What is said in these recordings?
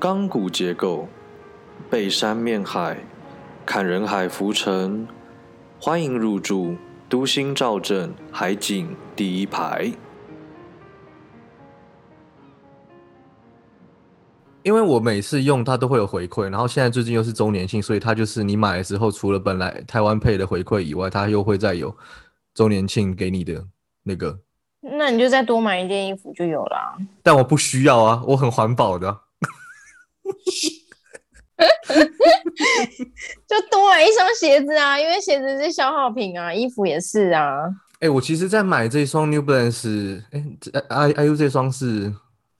钢骨结构，背山面海，看人海浮沉。欢迎入住都心兆镇海景第一排。因为我每次用它都会有回馈，然后现在最近又是周年庆，所以它就是你买的时候，除了本来台湾配的回馈以外，它又会再有周年庆给你的那个。那你就再多买一件衣服就有了。但我不需要啊，我很环保的。就多买一双鞋子啊，因为鞋子是消耗品啊，衣服也是啊。哎，我其实，在买这双 New Balance，哎，I I U 这双是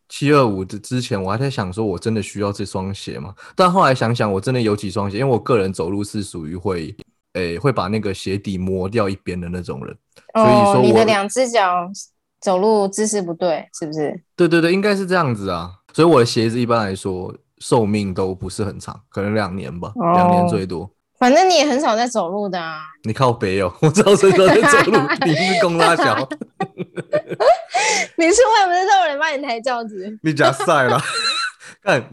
七二五的之前，我还在想说，我真的需要这双鞋吗？但后来想想，我真的有几双鞋，因为我个人走路是属于会，哎，会把那个鞋底磨掉一边的那种人。哦，你的两只脚走路姿势不对，是不是？对对对，应该是这样子啊。所以我的鞋子一般来说。寿命都不是很长，可能两年吧，两年最多。反正你也很少在走路的啊。你靠北哦，我知道谁在走路，你是公拉小。你是为什么知道有人帮你抬轿子？你假晒了。看，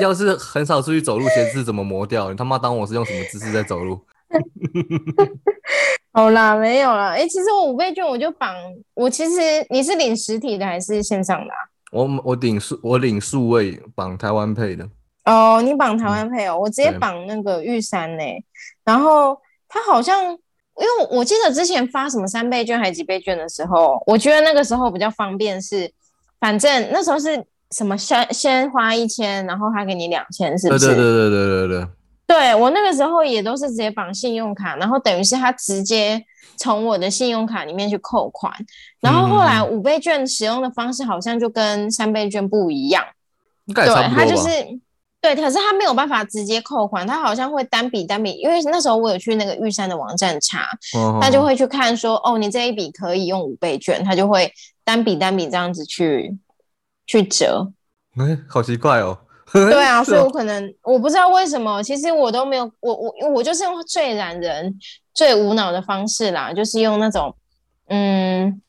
要是很少出去走路，鞋子怎么磨掉？你他妈当我是用什么姿势在走路？好啦，没有啦。哎，其实我五倍券我就绑，我其实你是领实体的还是线上的？我我领数我领数位绑台湾配的哦，你绑台湾配哦，我直接绑那个玉山呢。然后他好像，因为我记得之前发什么三倍券还几倍券的时候，我觉得那个时候比较方便是，反正那时候是什么先先花一千，然后他给你两千，是不是？对对对对对对对。对我那个时候也都是直接绑信用卡，然后等于是他直接。从我的信用卡里面去扣款，然后后来五倍券使用的方式好像就跟三倍券不一样。对，它就是对，可是它没有办法直接扣款，它好像会单笔单笔，因为那时候我有去那个玉山的网站查，他就会去看说，哦，你这一笔可以用五倍券，他就会单笔单笔这样子去去折。哎，好奇怪哦。对啊，所以我可能我不知道为什么，其实我都没有，我我我就是用最懒人、最无脑的方式啦，就是用那种，嗯，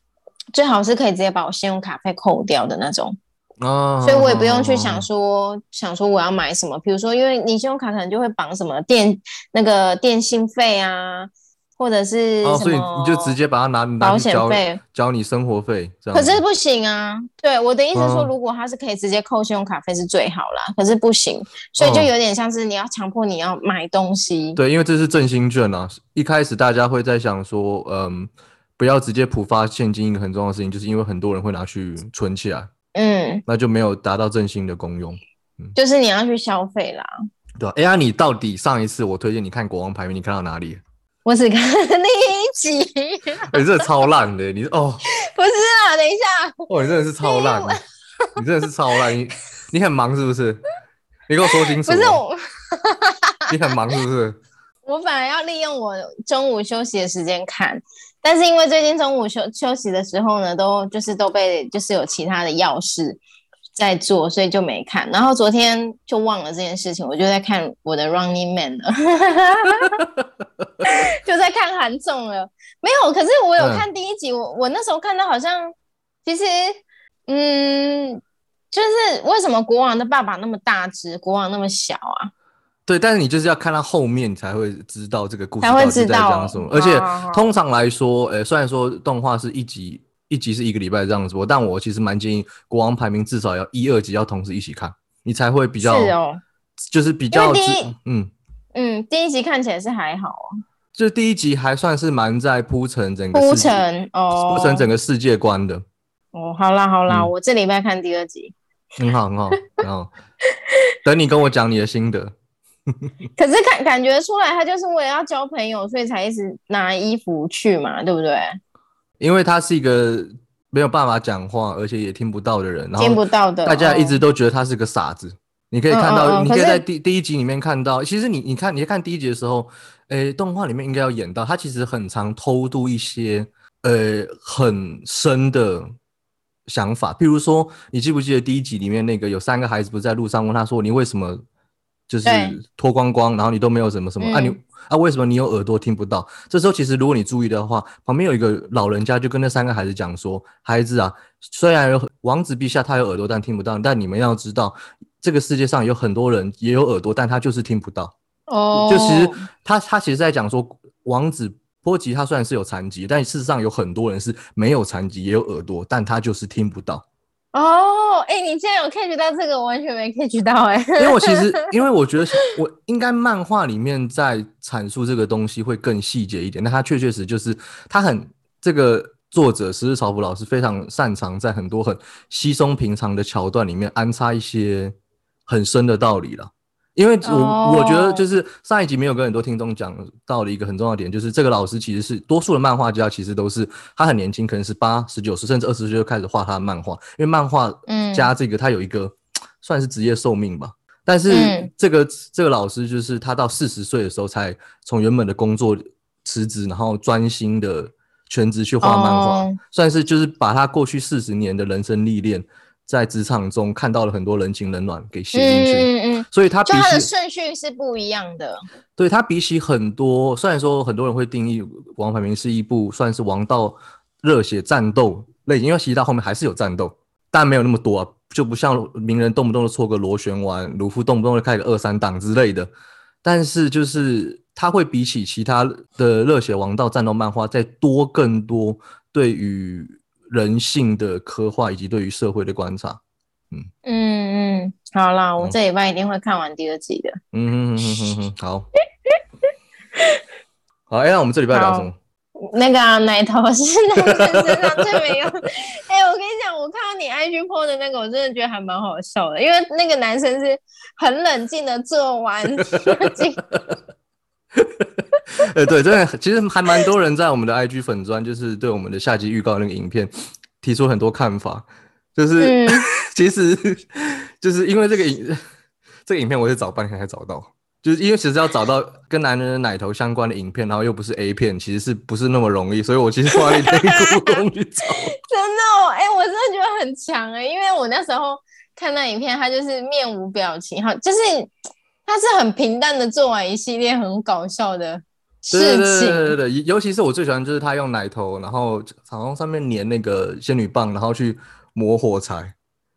最好是可以直接把我信用卡费扣掉的那种，哦，所以我也不用去想说想说我要买什么，比如说，因为你信用卡可能就会绑什么电那个电信费啊。或者是哦，所以你就直接把它拿保险费交你生活费，这样。可是不行啊，对我的意思是说，如果他是可以直接扣信用卡费是最好啦，可是不行，所以就有点像是你要强迫你要买东西。对，因为这是振兴券啊，一开始大家会在想说，嗯，不要直接普发现金，一个很重要的事情，就是因为很多人会拿去存起来，嗯，那就没有达到振兴的功用，嗯，就是你要去消费啦。对，哎呀，你到底上一次我推荐你看国王排名，你看到哪里？我只看第一集，你这超烂的，你哦，不是啊，等一下，哦，你真的是超烂，你真的是超烂，你你很忙是不是？你给我说清楚，不是我，你很忙是不是？我本来要利用我中午休息的时间看，但是因为最近中午休休息的时候呢，都就是都被就是有其他的要事。在做，所以就没看。然后昨天就忘了这件事情，我就在看我的 Running Man 了，就在看韩综了。没有，可是我有看第一集。我我那时候看到好像，其实，嗯，就是为什么国王的爸爸那么大只，国王那么小啊？对，但是你就是要看到后面才会知道这个故事才会知道什么。而且通常来说，呃，虽然说动画是一集。一集是一个礼拜这样子播，但我其实蛮建议国王排名至少要一二集要同时一起看，你才会比较是哦，就是比较嗯嗯，第一集看起来是还好啊，就第一集还算是蛮在铺陈整个铺陈哦，铺陈整个世界观的哦。好啦好啦，我这礼拜看第二集，很好很好，然后 等你跟我讲你的心得。可是感感觉出来，他就是为了要交朋友，所以才一直拿衣服去嘛，对不对？因为他是一个没有办法讲话，而且也听不到的人，然后听不到的，大家一直都觉得他是个傻子。你可以看到，你可以在第第一集里面看到，其实你你看，你看第一集的时候，诶，动画里面应该要演到他其实很常偷渡一些呃很深的想法，譬如说，你记不记得第一集里面那个有三个孩子不是在路上问他说，你为什么？就是脱光光，然后你都没有什么什么啊？你啊，为什么你有耳朵听不到？这时候其实如果你注意的话，旁边有一个老人家就跟那三个孩子讲说：“孩子啊，虽然有王子陛下他有耳朵，但听不到，但你们要知道，这个世界上有很多人也有耳朵，但他就是听不到。哦，就其实他他其实在讲说，王子波吉他虽然是有残疾，但事实上有很多人是没有残疾也有耳朵，但他就是听不到。哦，哎，你竟然有 catch 到这个，我完全没 catch 到哎。因为我其实，因为我觉得我应该漫画里面在阐述这个东西会更细节一点。那他确确实就是他很这个作者石日朝普老师非常擅长在很多很稀松平常的桥段里面安插一些很深的道理了。因为我我觉得就是上一集没有跟很多听众讲到的一个很重要的点，就是这个老师其实是多数的漫画家其实都是他很年轻，可能是八十九岁甚至二十岁就开始画他的漫画。因为漫画家这个他有一个算是职业寿命吧，但是这个这个老师就是他到四十岁的时候才从原本的工作辞职，然后专心的全职去画漫画，算是就是把他过去四十年的人生历练。在职场中看到了很多人情冷暖，给写进去，嗯嗯所以他就他的顺序是不一样的。对他比起很多，虽然说很多人会定义《王牌明》是一部算是王道热血战斗类型，因为其实到后面还是有战斗，但没有那么多，啊，就不像鸣人动不动就搓个螺旋丸，鲁夫动不动就开个二三档之类的。但是就是他会比起其他的热血王道战斗漫画再多更多对于。人性的刻画以及对于社会的观察，嗯嗯嗯，好啦，我这礼拜一定会看完第二季的。嗯嗯嗯嗯嗯，好，好，哎，那我们这礼拜聊什么？那个奶头是男生身上最没用。哎，我跟你讲，我看到你 IG po 的那个，我真的觉得还蛮好笑的，因为那个男生是很冷静的做完。呃，对，真的，其实还蛮多人在我们的 IG 粉砖，就是对我们的下集预告那个影片提出很多看法。就是，其实就是因为这个影这个影片，我是找半天才找到。就是因为其实要找到跟男人的奶头相关的影片，然后又不是 A 片，其实是不是那么容易？所以我其实花了一天苦 功去找。真的，哎，我真的觉得很强哎，因为我那时候看那影片，他就是面无表情，哈，就是。他是很平淡的做完一系列很搞笑的事情，对对对对尤其是我最喜欢就是他用奶头，然后好像上面粘那个仙女棒，然后去磨火柴，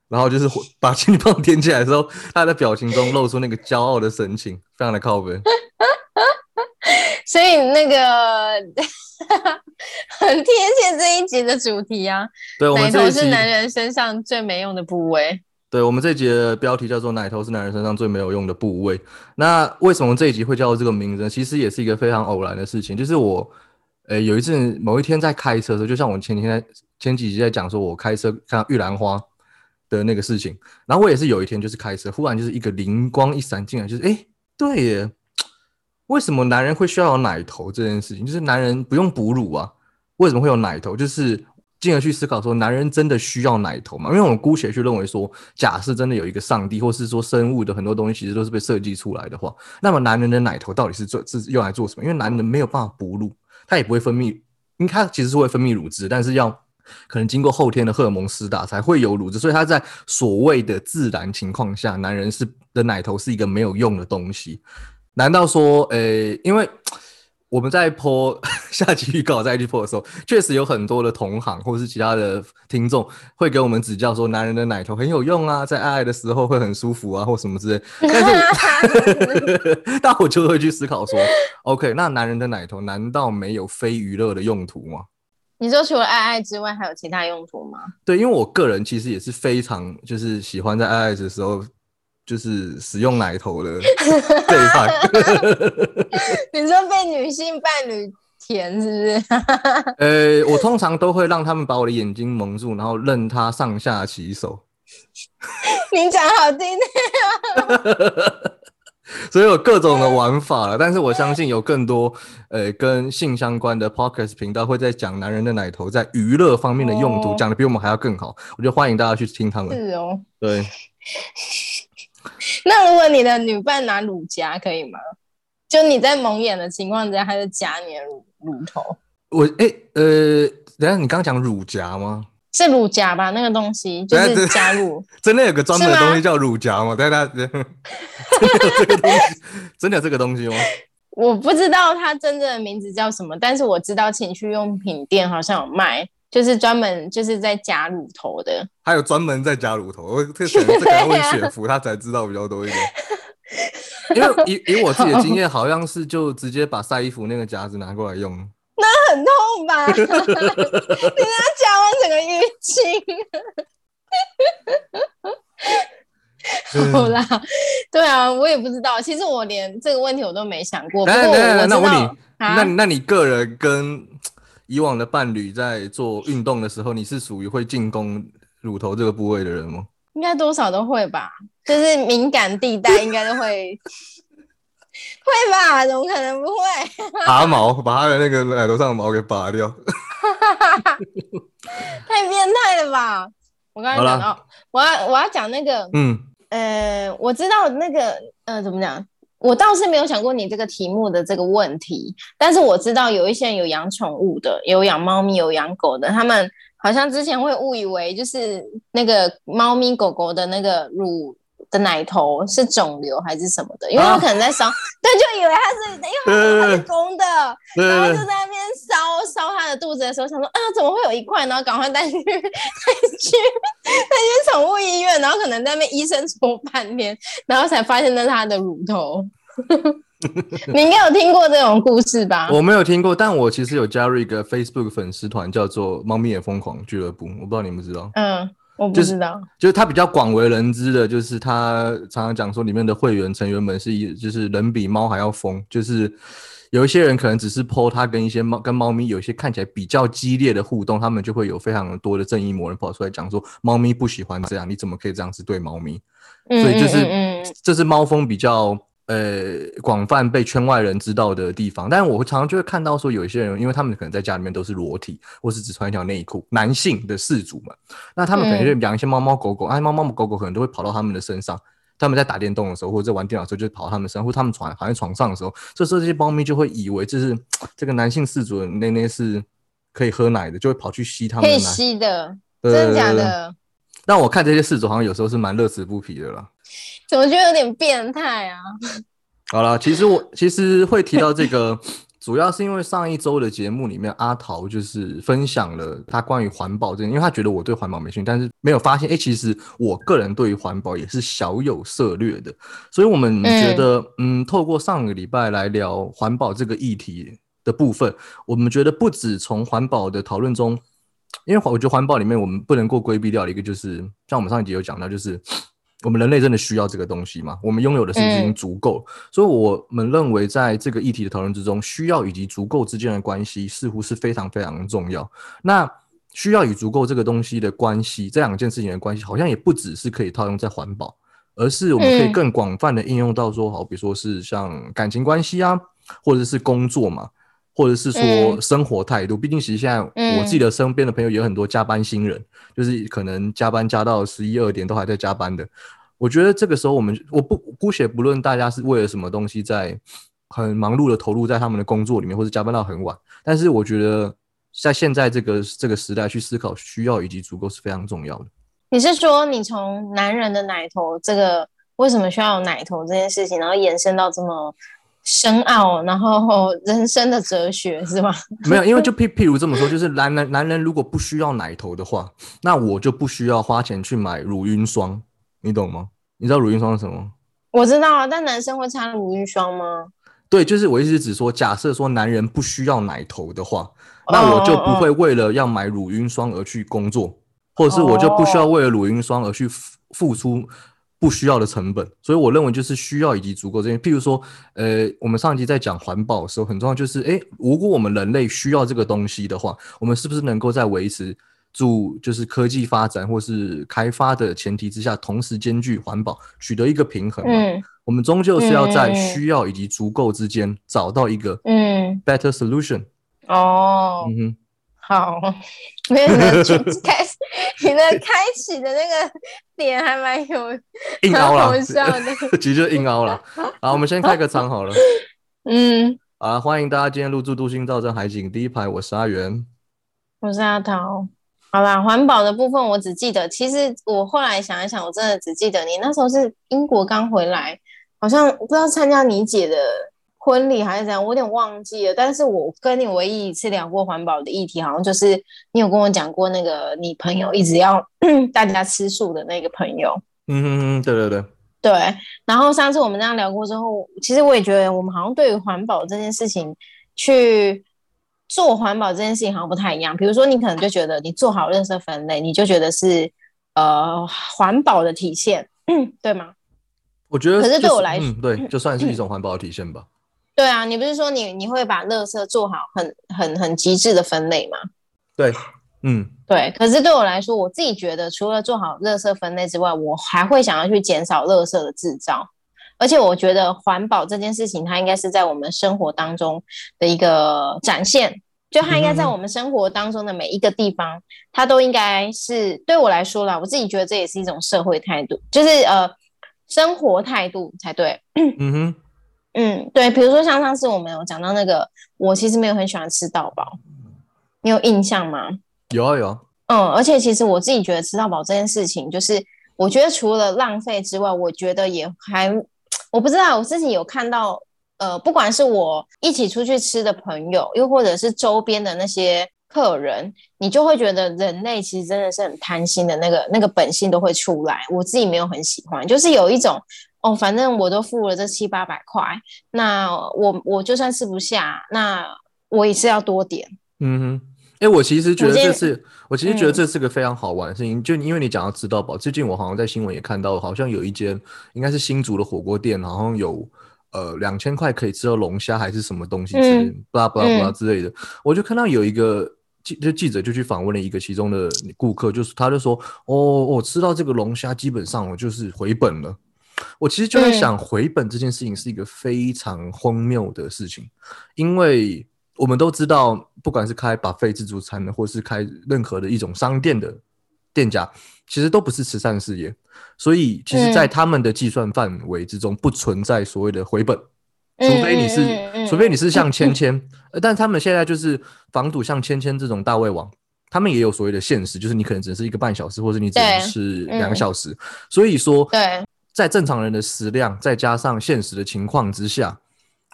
然后就是 把仙女棒点起来的时候，他的表情中露出那个骄傲的神情，非常的靠背。所以那个 很贴切这一集的主题啊，对，奶头是男人身上最没用的部位。对我们这一集的标题叫做“奶头是男人身上最没有用的部位”。那为什么这一集会叫这个名字？其实也是一个非常偶然的事情。就是我，呃，有一次某一天在开车的时候，就像我前几天前几集在讲说，我开车看到玉兰花的那个事情。然后我也是有一天就是开车，忽然就是一个灵光一闪进来，就是哎，对耶，为什么男人会需要有奶头这件事情？就是男人不用哺乳啊，为什么会有奶头？就是。进而去思考说，男人真的需要奶头吗？因为我们姑且去认为说，假设真的有一个上帝，或是说生物的很多东西其实都是被设计出来的话，那么男人的奶头到底是做是用来做什么？因为男人没有办法哺乳，他也不会分泌，因为他其实是会分泌乳汁，但是要可能经过后天的荷尔蒙施打才会有乳汁，所以他在所谓的自然情况下，男人是的奶头是一个没有用的东西。难道说，诶，因为？我们在播 下集预告，在去播的时候，确实有很多的同行或者是其他的听众会给我们指教说，男人的奶头很有用啊，在爱爱的时候会很舒服啊，或什么之类。但是，但我就会去思考说，OK，那男人的奶头难道没有非娱乐的用途吗？你说除了爱爱之外，还有其他用途吗？对，因为我个人其实也是非常就是喜欢在爱爱的时候。就是使用奶头的 这一块。你说被女性伴侣舔是不是？呃，我通常都会让他们把我的眼睛蒙住，然后任他上下其手。你讲好听的所以有各种的玩法了，但是我相信有更多呃跟性相关的 podcast 频道会在讲男人的奶头在娱乐方面的用途，讲的比我们还要更好。我就欢迎大家去听他们。是哦，对。那如果你的女伴拿乳夹可以吗？就你在蒙眼的情况之下，她就夹你的乳乳头。我哎呃，等下你刚讲乳夹吗？是乳夹吧？那个东西就是加入。真的有个专门的东西叫乳夹吗？大家真的有这个东西？真的有这个东西吗？我不知道它真正的名字叫什么，但是我知道情趣用品店好像有卖。就是专门就是在夹乳头的，还有专门在夹乳头，我这可能这可能问 雪芙，他才知道比较多一点。因为以以我自己的经验，好像是就直接把晒衣服那个夹子拿过来用，那很痛吧？你那夹完整个淤青。好啦，对啊，我也不知道。其实我连这个问题我都没想过。不过我那我问你，那那你个人跟以往的伴侣在做运动的时候，你是属于会进攻乳头这个部位的人吗？应该多少都会吧，就是敏感地带应该都会，会吧？怎么可能不会？拔毛，把他的那个奶头上的毛给拔掉，太变态了吧！我刚才讲到，我要我要讲那个，嗯。呃，我知道那个，呃，怎么讲？我倒是没有想过你这个题目的这个问题，但是我知道有一些人有养宠物的，有养猫咪，有养狗的，他们好像之前会误以为就是那个猫咪狗狗的那个乳。的奶头是肿瘤还是什么的？因为我可能在烧，对，就以为他是，因为他是公的，然后就在那边烧烧他的肚子的时候，想说啊，怎么会有一块？然后赶快带去带去带去宠物医院，然后可能在那边医生搓半天，然后才发现那是他的乳头。你应该有听过这种故事吧？我没有听过，但我其实有加入一个 Facebook 粉丝团，叫做“猫咪也疯狂俱乐部”，我不知道你们知道？嗯。我不知道，就是他比较广为人知的，就是他常常讲说里面的会员成员们是一，就是人比猫还要疯，就是有一些人可能只是 po 他跟一些猫跟猫咪有一些看起来比较激烈的互动，他们就会有非常多的正义魔人跑出来讲说猫咪不喜欢这样，你怎么可以这样子对猫咪？所以就是这是猫疯比较。呃，广泛被圈外人知道的地方，但是我常常就会看到说，有一些人，因为他们可能在家里面都是裸体，或是只穿一条内裤，男性的氏族们，那他们可能就养一些猫猫狗狗，哎，猫猫狗狗可能都会跑到他们的身上，他们在打电动的时候，或者在玩电脑的时候，就跑到他们身上，或他们床躺在床上的时候，这时候这些猫咪就会以为这是这个男性氏族的内内是可以喝奶的，就会跑去吸他们的奶，可以吸的，真的假的？但我看这些氏族好像有时候是蛮乐此不疲的啦。怎么觉得有点变态啊？好了，其实我其实会提到这个，主要是因为上一周的节目里面，阿桃就是分享了他关于环保这，因为他觉得我对环保没兴趣，但是没有发现，哎，其实我个人对于环保也是小有涉略的。所以我们觉得，嗯，透过上个礼拜来聊环保这个议题的部分，我们觉得不止从环保的讨论中，因为我觉得环保里面我们不能够规避掉的一个，就是像我们上一集有讲到，就是。我们人类真的需要这个东西吗？我们拥有的是不是已经足够？所以我们认为，在这个议题的讨论之中，需要以及足够之间的关系似乎是非常非常重要。那需要与足够这个东西的关系，这两件事情的关系，好像也不只是可以套用在环保，而是我们可以更广泛的应用到说，好比如说是像感情关系啊，或者是工作嘛。或者是说生活态度，毕竟其实现在我自己的身边的朋友也有很多加班新人，就是可能加班加到十一二点都还在加班的。我觉得这个时候我们我不姑且不论大家是为了什么东西在很忙碌的投入在他们的工作里面，或者加班到很晚，但是我觉得在现在这个这个时代去思考需要以及足够是非常重要的。你是说你从男人的奶头这个为什么需要有奶头这件事情，然后延伸到这么？深奥，然后人生的哲学是吗？没有，因为就譬譬如这么说，就是男人男人如果不需要奶头的话，那我就不需要花钱去买乳晕霜，你懂吗？你知道乳晕霜是什么？我知道啊，但男生会擦乳晕霜吗？对，就是我意思只说，假设说男人不需要奶头的话，那我就不会为了要买乳晕霜而去工作，或者是我就不需要为了乳晕霜而去付出。不需要的成本，所以我认为就是需要以及足够这些。譬如说，呃，我们上一集在讲环保的时候，很重要就是，诶，如果我们人类需要这个东西的话，我们是不是能够在维持住就是科技发展或是开发的前提之下，同时兼具环保，取得一个平衡？嗯，我们终究是要在需要以及足够之间找到一个嗯 better solution。哦，嗯哼。好，没有开始，你的开启的那个点还蛮有硬凹了，其实就硬凹了。好，我们先开个场好了。嗯，啊，欢迎大家今天入住都心造镇海景第一排，我是阿元，我是阿桃。好啦，环保的部分我只记得，其实我后来想一想，我真的只记得你那时候是英国刚回来，好像不知道参加你姐的。婚礼还是怎样，我有点忘记了。但是我跟你唯一一次聊过环保的议题，好像就是你有跟我讲过那个你朋友一直要 大家吃素的那个朋友。嗯嗯嗯，对对对对。然后上次我们这样聊过之后，其实我也觉得我们好像对于环保这件事情去。做环保这件事情好像不太一样，比如说你可能就觉得你做好垃圾分类，你就觉得是呃环保的体现，对吗？我觉得，可是对我来说，对，就算是一种环保的体现吧。对啊，你不是说你你会把垃圾做好很很很极致的分类吗？对，嗯，对。可是对我来说，我自己觉得除了做好垃圾分类之外，我还会想要去减少垃圾的制造。而且我觉得环保这件事情，它应该是在我们生活当中的一个展现，就它应该在我们生活当中的每一个地方，它都应该是对我来说啦，我自己觉得这也是一种社会态度，就是呃生活态度才对。嗯哼，嗯，对，比如说像上次我们有讲到那个，我其实没有很喜欢吃到饱，你有印象吗？有啊有啊。嗯，而且其实我自己觉得吃到饱这件事情，就是我觉得除了浪费之外，我觉得也还。我不知道，我自己有看到，呃，不管是我一起出去吃的朋友，又或者是周边的那些客人，你就会觉得人类其实真的是很贪心的那个那个本性都会出来。我自己没有很喜欢，就是有一种哦，反正我都付了这七八百块，那我我就算吃不下，那我也是要多点。嗯哼。哎，我其实觉得这是，我其实觉得这是个非常好玩的事情。就因为你讲到吃到饱，最近我好像在新闻也看到，好像有一间应该是新竹的火锅店，好像有呃两千块可以吃到龙虾还是什么东西之类，巴拉巴拉巴拉之类的。我就看到有一个记，就记者就去访问了一个其中的顾客，就是他就说，哦，我吃到这个龙虾，基本上我就是回本了。我其实就在想，回本这件事情是一个非常荒谬的事情，因为。我们都知道，不管是开 buffet 自助餐的，或是开任何的一种商店的店家，其实都不是慈善事业，所以其实，在他们的计算范围之中，不存在所谓的回本，除非你是，除非你是像芊芊，但他们现在就是防堵像芊芊这种大胃王，他们也有所谓的限时，就是你可能只是一个半小时，或者你只能是两个小时，所以说，在正常人的食量再加上现实的情况之下，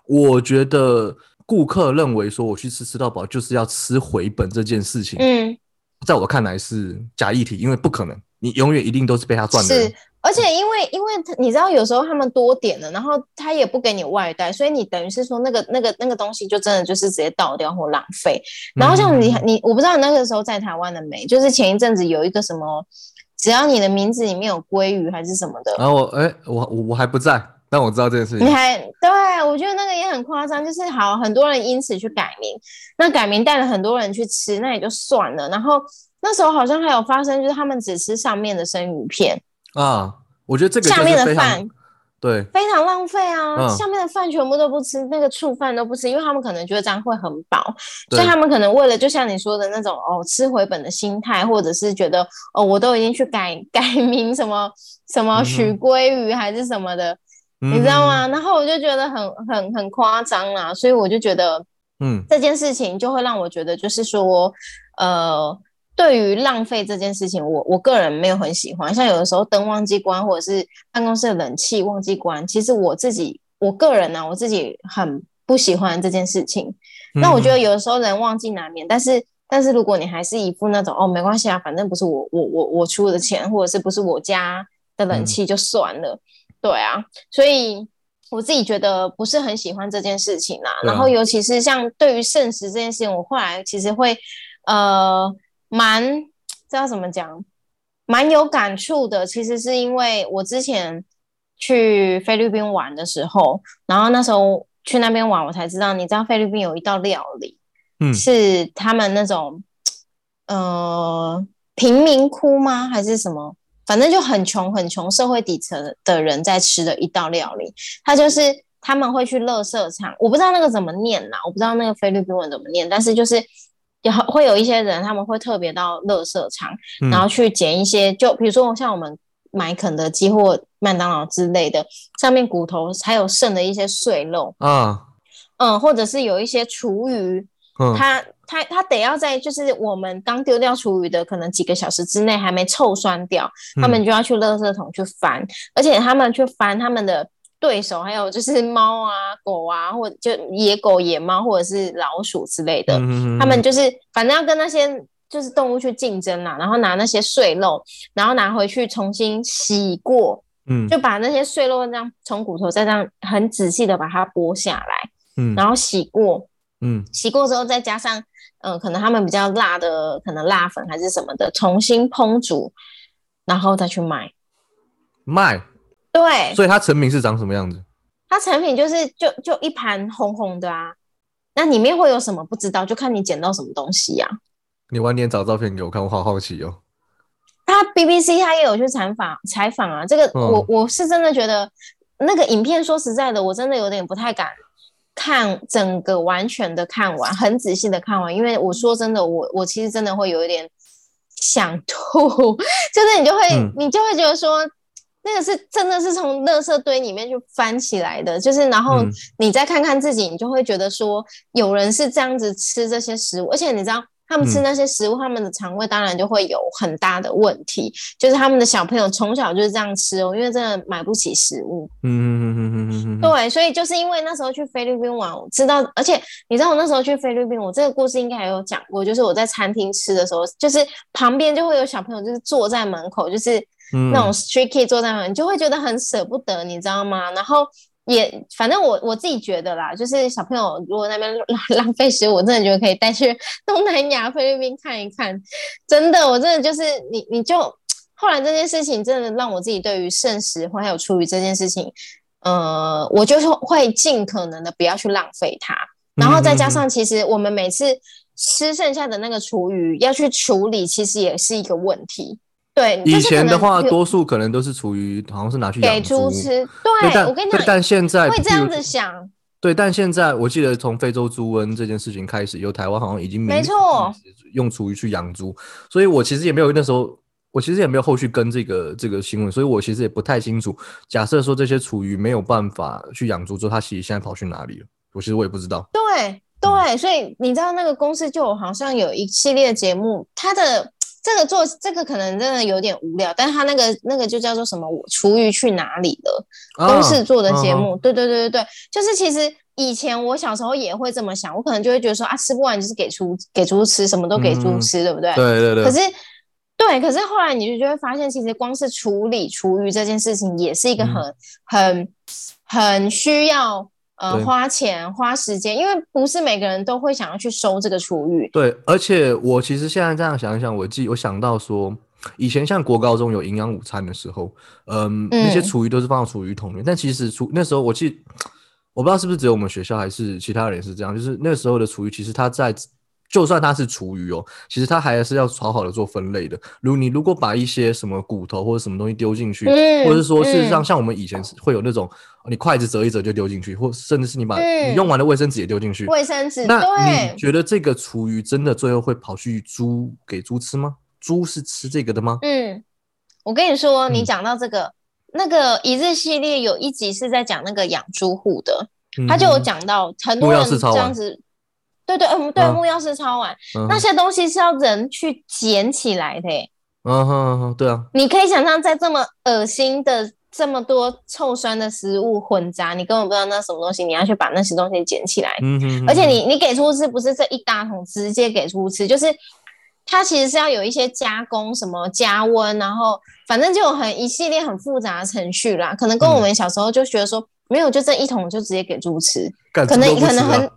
我觉得。顾客认为说我去吃吃到饱就是要吃回本这件事情，嗯，在我看来是假议题，因为不可能，你永远一定都是被他赚的。是，而且因为因为你知道有时候他们多点了，然后他也不给你外带，所以你等于是说那个那个那个东西就真的就是直接倒掉或浪费。然后像你你我不知道你那个时候在台湾的没，就是前一阵子有一个什么，只要你的名字里面有鲑鱼还是什么的。然后我哎我我我还不在。但我知道这件事情，你还对我觉得那个也很夸张，就是好很多人因此去改名，那改名带了很多人去吃，那也就算了。然后那时候好像还有发生，就是他们只吃上面的生鱼片啊，我觉得这个下面的饭对。非常浪费啊，下面的饭全部都不吃，那个醋饭都不吃，因为他们可能觉得这样会很饱，所以他们可能为了就像你说的那种哦吃回本的心态，或者是觉得哦我都已经去改改名什么什么许鲑鱼还是什么的。你知道吗？然后我就觉得很很很夸张啊，所以我就觉得，嗯，这件事情就会让我觉得，就是说，呃，对于浪费这件事情，我我个人没有很喜欢。像有的时候灯忘记关，或者是办公室的冷气忘记关，其实我自己我个人呢，我自己很不喜欢这件事情。那我觉得有的时候人忘记难免，但是但是如果你还是一副那种哦没关系啊，反正不是我我我我出的钱，或者是不是我家的冷气就算了。对啊，所以我自己觉得不是很喜欢这件事情啦。然后，尤其是像对于圣食这件事情，我后来其实会呃蛮知道怎么讲，蛮有感触的。其实是因为我之前去菲律宾玩的时候，然后那时候去那边玩，我才知道，你知道菲律宾有一道料理，嗯，是他们那种呃贫民窟吗？还是什么？反正就很穷很穷，社会底层的人在吃的一道料理，他就是他们会去乐色场，我不知道那个怎么念啦，我不知道那个菲律宾文怎么念，但是就是有会有一些人，他们会特别到乐色场，然后去捡一些，就比如说像我们买肯德基或麦当劳之类的，上面骨头还有剩的一些碎肉啊，嗯，或者是有一些厨余，嗯。他。他他得要在就是我们刚丢掉厨余的可能几个小时之内还没臭酸掉，他们就要去垃圾桶去翻，而且他们去翻他们的对手，还有就是猫啊、狗啊，或者就野狗、野猫，或者是老鼠之类的，他们就是反正要跟那些就是动物去竞争啦，然后拿那些碎肉，然后拿回去重新洗过，嗯，就把那些碎肉这样从骨头再这样很仔细的把它剥下来，嗯，然后洗过，嗯，洗过之后再加上，嗯，可能他们比较辣的，可能辣粉还是什么的，重新烹煮，然后再去卖，卖。对，所以它成品是长什么样子？它成品就是就就一盘红红的啊，那里面会有什么不知道，就看你捡到什么东西呀。你晚点找照片给我看，我好好奇哦。他 BBC 他也有去采访采访啊，这个我我是真的觉得那个影片，说实在的，我真的有点不太敢看整个完全的看完，很仔细的看完，因为我说真的，我我其实真的会有一点想吐，就是你就会你就会觉得说。那个是真的是从垃圾堆里面去翻起来的，就是然后你再看看自己，你就会觉得说有人是这样子吃这些食物，而且你知道他们吃那些食物，他们的肠胃当然就会有很大的问题，就是他们的小朋友从小就是这样吃哦，因为真的买不起食物。嗯嗯嗯嗯嗯嗯对，所以就是因为那时候去菲律宾玩，我知道，而且你知道我那时候去菲律宾，我这个故事应该还有讲过，就是我在餐厅吃的时候，就是旁边就会有小朋友就是坐在门口，就是。那种 street kid 坐在那，你就会觉得很舍不得，你知道吗？然后也反正我我自己觉得啦，就是小朋友如果那边 浪浪费食物，我真的觉得可以带去 东南亚菲律宾看一看。真的，我真的就是你你就后来这件事情真的让我自己对于剩食或还有厨余这件事情，呃，我就是会尽可能的不要去浪费它。然后再加上，其实我们每次吃剩下的那个厨余要去处理，其实也是一个问题。对，以前的话，多数可能都是处于好像是拿去给猪吃。对，我跟你讲，但现在会这样子想。对，但现在我记得从非洲猪瘟这件事情开始，有台湾好像已经没错用厨余去养猪，所以我其实也没有那时候，我其实也没有后续跟这个这个新闻，所以我其实也不太清楚。假设说这些厨余没有办法去养猪之后，它其实现在跑去哪里了？我其实我也不知道。对对，所以你知道那个公司就好像有一系列节目，它的。这个做这个可能真的有点无聊，但是他那个那个就叫做什么？厨余去哪里了？公式做的节目，对对对对对，就是其实以前我小时候也会这么想，我可能就会觉得说啊，吃不完就是给猪给猪吃，什么都给猪吃，对不对？对对对。可是对，可是后来你就就会发现，其实光是处理厨余这件事情，也是一个很很很需要。呃，花钱花时间，因为不是每个人都会想要去收这个厨余。对，而且我其实现在这样想一想，我记我想到说，以前像国高中有营养午餐的时候，嗯，那些厨余都是放到厨余桶里面。但其实厨那时候，我记我不知道是不是只有我们学校还是其他人是这样，就是那时候的厨余其实它在。就算它是厨余哦，其实它还是要好好的做分类的。如你如果把一些什么骨头或者什么东西丢进去，或者是说事实上像我们以前会有那种，你筷子折一折就丢进去，或甚至是你把你用完的卫生纸也丢进去。卫生纸，那你觉得这个厨余真的最后会跑去猪给猪吃吗？猪是吃这个的吗？嗯，我跟你说，你讲到这个，那个一日系列有一集是在讲那个养猪户的，他就有讲到很多人这样子。对对嗯对木钥匙抄完那些东西是要人去捡起来的，嗯哼哼对啊，你可以想象在这么恶心的这么多臭酸的食物混杂，你根本不知道那什么东西，你要去把那些东西捡起来，嗯哼，而且你你给出吃不是这一大桶直接给出吃，就是它其实是要有一些加工，什么加温，然后反正就有很一系列很复杂的程序啦，可能跟我们小时候就觉得说没有就这一桶就直接给猪吃，可能可能很。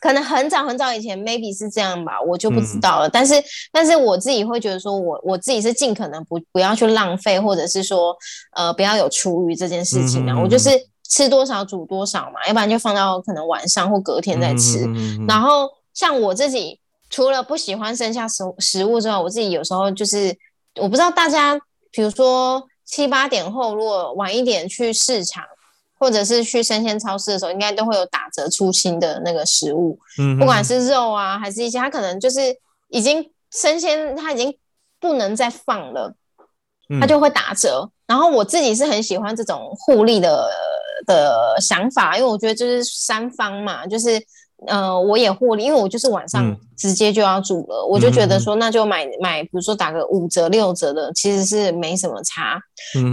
可能很早很早以前，maybe 是这样吧，我就不知道了。但是，但是我自己会觉得说，我我自己是尽可能不不要去浪费，或者是说，呃，不要有厨余这件事情啊。我就是吃多少煮多少嘛，要不然就放到可能晚上或隔天再吃。然后，像我自己，除了不喜欢剩下食食物之外，我自己有时候就是，我不知道大家，比如说七八点后，如果晚一点去市场。或者是去生鲜超市的时候，应该都会有打折出新的那个食物，不管是肉啊，还是一些它可能就是已经生鲜，它已经不能再放了，它就会打折。然后我自己是很喜欢这种互利的的想法，因为我觉得就是三方嘛，就是呃我也获利，因为我就是晚上直接就要煮了，我就觉得说那就买买，比如说打个五折六折的，其实是没什么差。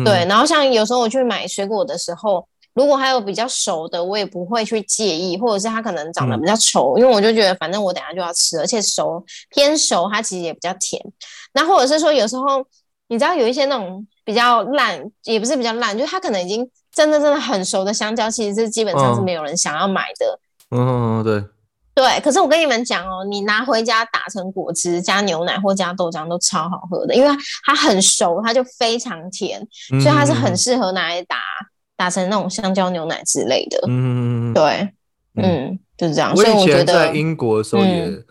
对，然后像有时候我去买水果的时候。如果还有比较熟的，我也不会去介意，或者是它可能长得比较丑，因为我就觉得反正我等下就要吃，而且熟偏熟，它其实也比较甜。那或者是说有时候你知道有一些那种比较烂，也不是比较烂，就是它可能已经真的真的很熟的香蕉，其实是基本上是没有人想要买的。嗯，对。对，可是我跟你们讲哦，你拿回家打成果汁，加牛奶或加豆浆都超好喝的，因为它很熟，它就非常甜，所以它是很适合拿来打打成那种香蕉牛奶之类的。嗯，对，嗯，就是这样。我以前在英国的时候也，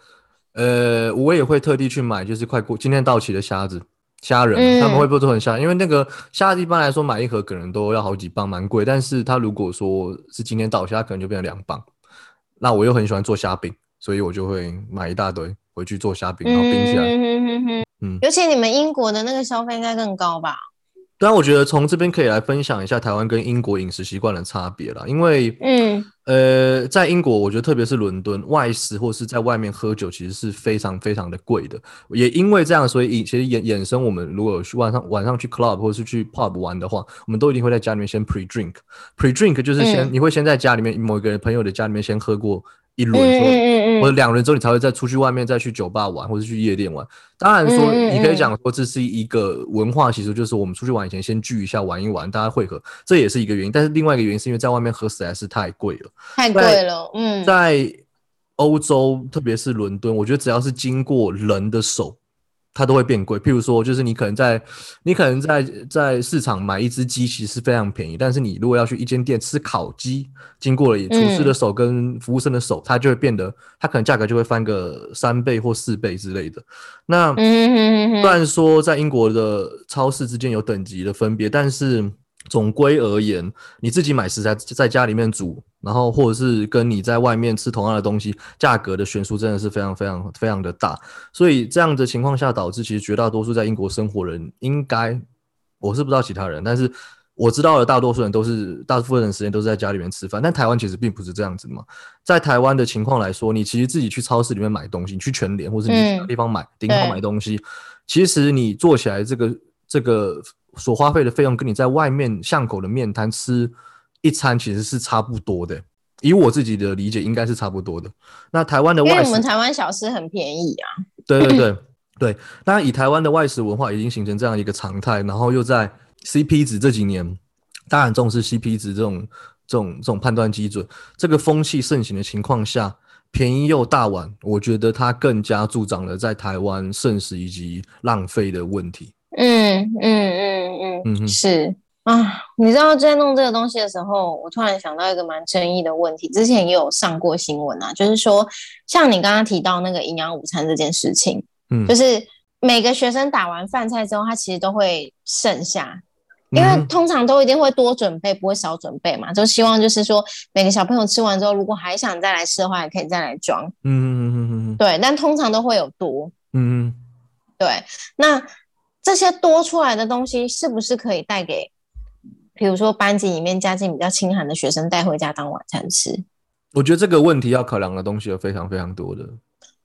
呃，我也会特地去买，就是快过今天到期的虾子虾仁，他们会不会很虾？因为那个虾子一般来说买一盒可能都要好几磅，蛮贵。但是它如果说是今天到期，它可能就变成两磅。那我又很喜欢做虾饼，所以我就会买一大堆回去做虾饼，然后冰起来。嗯，尤其你们英国的那个消费应该更高吧？当然，我觉得从这边可以来分享一下台湾跟英国饮食习惯的差别啦。因为，嗯，呃，在英国，我觉得特别是伦敦，外食或是在外面喝酒，其实是非常非常的贵的。也因为这样，所以其实衍衍生我们如果去晚上晚上去 club 或是去 pub 玩的话，我们都一定会在家里面先 pre drink。pre drink 就是先你会先在家里面某一个人朋友的家里面先喝过。一轮或者两人之后，你才会再出去外面再去酒吧玩，或者去夜店玩。当然说，你可以讲说这是一个文化习俗，就是我们出去玩以前先聚一下，玩一玩，大家会合，这也是一个原因。但是另外一个原因是因为在外面喝实在是太贵了，太贵了。嗯，在欧洲，特别是伦敦，我觉得只要是经过人的手。它都会变贵。譬如说，就是你可能在你可能在在市场买一只鸡，其实是非常便宜。但是你如果要去一间店吃烤鸡，经过了厨师的手跟服务生的手，它就会变得，它可能价格就会翻个三倍或四倍之类的。那虽然说在英国的超市之间有等级的分别，但是。总归而言，你自己买食材在家里面煮，然后或者是跟你在外面吃同样的东西，价格的悬殊真的是非常非常非常的大。所以这样的情况下，导致其实绝大多数在英国生活人，应该我是不知道其他人，但是我知道的大多数人都是大部分人时间都是在家里面吃饭。但台湾其实并不是这样子嘛，在台湾的情况来说，你其实自己去超市里面买东西，你去全联或者你其他地方买顶好买东西，其实你做起来这个这个。所花费的费用跟你在外面巷口的面摊吃一餐其实是差不多的，以我自己的理解应该是差不多的。那台湾的外食，因为我们台湾小吃很便宜啊。对对对对，那以台湾的外食文化已经形成这样一个常态，然后又在 CP 值这几年，当然重视 CP 值这种这种这种判断基准，这个风气盛行的情况下，便宜又大碗，我觉得它更加助长了在台湾剩食以及浪费的问题。嗯嗯嗯嗯，是。啊，你知道在弄这个东西的时候，我突然想到一个蛮争议的问题，之前也有上过新闻啊，就是说像你刚刚提到那个营养午餐这件事情，嗯，就是每个学生打完饭菜之后，他其实都会剩下，因为通常都一定会多准备，不会少准备嘛，就希望就是说每个小朋友吃完之后，如果还想再来吃的话，也可以再来装，嗯嗯嗯嗯嗯，对，但通常都会有多，嗯嗯，对，那。这些多出来的东西是不是可以带给，比如说班级里面家境比较清寒的学生带回家当晚餐吃？我觉得这个问题要考量的东西有非常非常多的。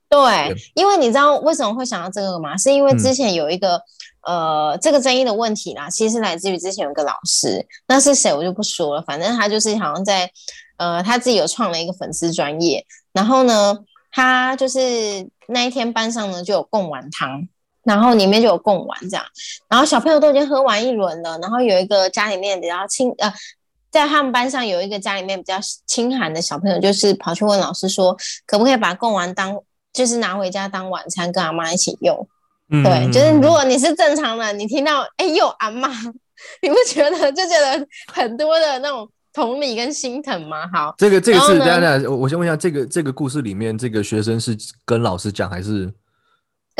对，因为你知道为什么会想到这个吗？是因为之前有一个呃这个争议的问题啦，其实来自于之前有个老师，那是谁我就不说了，反正他就是好像在呃他自己有创了一个粉丝专业，然后呢他就是那一天班上呢就有供碗汤。然后里面就有贡丸这样，然后小朋友都已经喝完一轮了，然后有一个家里面比较清呃，在他们班上有一个家里面比较清寒的小朋友，就是跑去问老师说，可不可以把贡丸当就是拿回家当晚餐跟阿妈一起用？对，就是如果你是正常人，你听到哎呦阿妈，你不觉得就觉得很多的那种同理跟心疼吗？好，这个这个是等下等下，我我先问一下，这个这个故事里面这个学生是跟老师讲还是？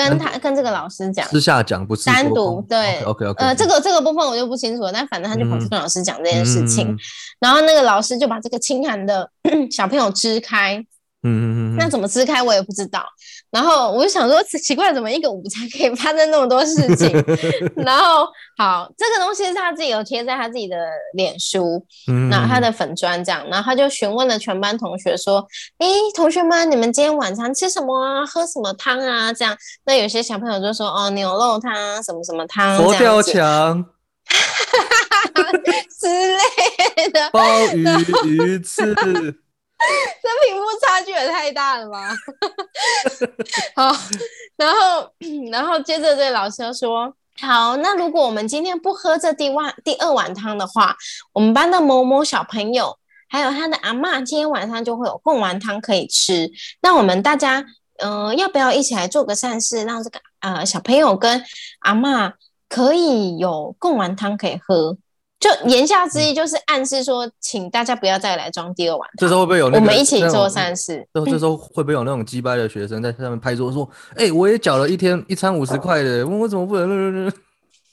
跟他跟这个老师讲，私下讲不是单独对，OK OK，呃，这个这个部分我就不清楚了，但反正他就跑去跟老师讲这件事情，然后那个老师就把这个清寒的 小朋友支开。嗯嗯嗯，那怎么支开我也不知道。然后我就想说，奇怪，怎么一个午餐可以发生那么多事情？然后好，这个东西是他自己有贴在他自己的脸书，那他的粉砖这样，然后他就询问了全班同学说：“哎，同学们，你们今天晚餐吃什么啊？喝什么汤啊？”这样，那有些小朋友就说：“哦，牛肉汤，什么什么汤。”佛跳墙。之类的。鲍鱼鱼翅，这贫富差距也太大了吧？好，然后然后接着这老师又说。好，那如果我们今天不喝这第碗第二碗汤的话，我们班的某某小朋友还有他的阿妈今天晚上就会有贡丸汤可以吃。那我们大家，嗯，要不要一起来做个善事，让这个呃小朋友跟阿妈可以有贡丸汤可以喝？就言下之意就是暗示说，请大家不要再来装第二碗。这时候会不会有我们一起做善事？这这时候会不会有那种鸡掰的学生在上面拍桌说：“哎，我也缴了一天一餐五十块的，问我怎么不能？”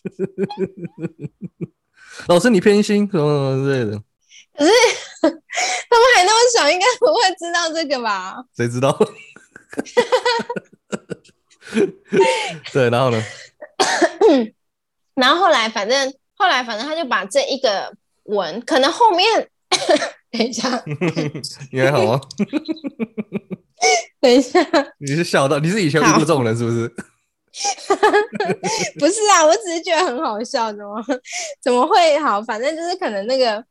老师，你偏心什么之类的？可是他们还那么小，应该不会知道这个吧？谁知道？对，然后呢？然后后来，反正。后来，反正他就把这一个文，可能后面等一下，你还好吗？等一下，你是笑到？你是以前遇过这种人是不是？不是啊，我只是觉得很好笑，怎么怎么会好？反正就是可能那个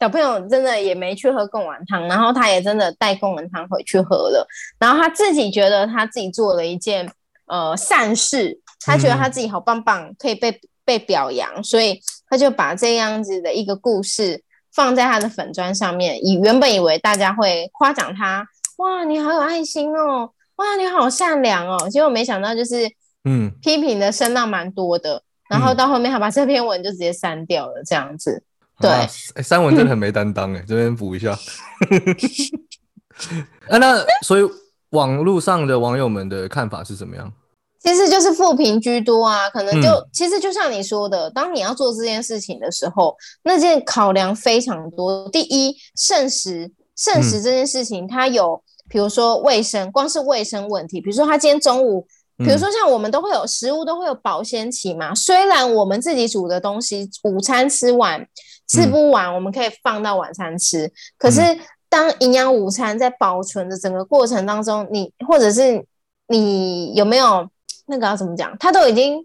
小朋友真的也没去喝贡丸汤，然后他也真的带贡丸汤回去喝了，然后他自己觉得他自己做了一件呃善事，他觉得他自己好棒棒，可以被。被表扬，所以他就把这样子的一个故事放在他的粉砖上面。以原本以为大家会夸奖他，哇，你好有爱心哦，哇，你好善良哦。结果没想到就是，嗯，批评的声浪蛮多的。然后到后面他把这篇文就直接删掉了，这样子。对，删文真的很没担当哎，这边补一下。啊，那所以网络上的网友们的看法是怎么样？其实就是负评居多啊，可能就其实就像你说的，当你要做这件事情的时候，那件考量非常多。第一，剩食，剩食这件事情，它有比如说卫生，光是卫生问题，比如说他今天中午，比如说像我们都会有食物都会有保鲜期嘛，虽然我们自己煮的东西，午餐吃完吃不完，我们可以放到晚餐吃，可是当营养午餐在保存的整个过程当中，你或者是你有没有？那个要怎么讲？他都已经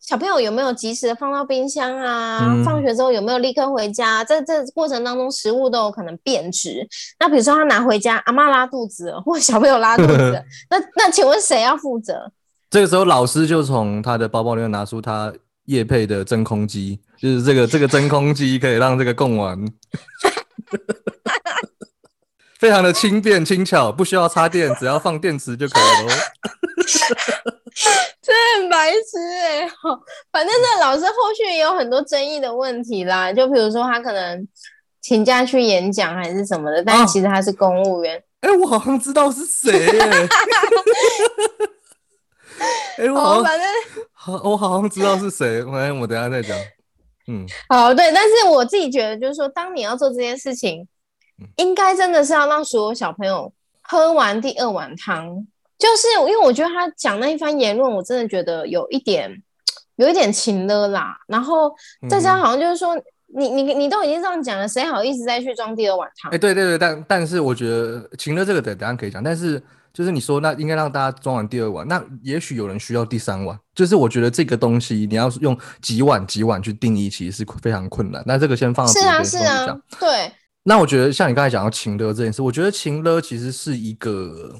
小朋友有没有及时的放到冰箱啊？放学之后有没有立刻回家？在这过程当中，食物都有可能变质。那比如说他拿回家，阿妈拉肚子了，或小朋友拉肚子，那那请问谁要负责？这个时候老师就从他的包包里面拿出他叶配的真空机，就是这个这个真空机可以让这个供完，非常的轻便轻巧，不需要插电，只要放电池就可以了。真的很白痴哎！好，反正这老师后续也有很多争议的问题啦，就比如说他可能请假去演讲还是什么的，但其实他是公务员。哎，我好像知道是谁。哎，我反正好，我好像知道是谁。哎，我等下再讲。嗯，好，对，但是我自己觉得，就是说，当你要做这件事情，应该真的是要让所有小朋友喝完第二碗汤。就是因为我觉得他讲那一番言论，我真的觉得有一点，有一点情了啦。然后再加上好像就是说，你你你都已经这样讲了，谁好意思再去装第二碗汤？哎，对对对，但但是我觉得情了这个等等下可以讲。但是就是你说那应该让大家装完第二碗，那也许有人需要第三碗。就是我觉得这个东西你要用几碗几碗去定义，其实是非常困难。那这个先放是啊是啊，对。那我觉得像你刚才讲到情勒这件事，我觉得情勒其实是一个。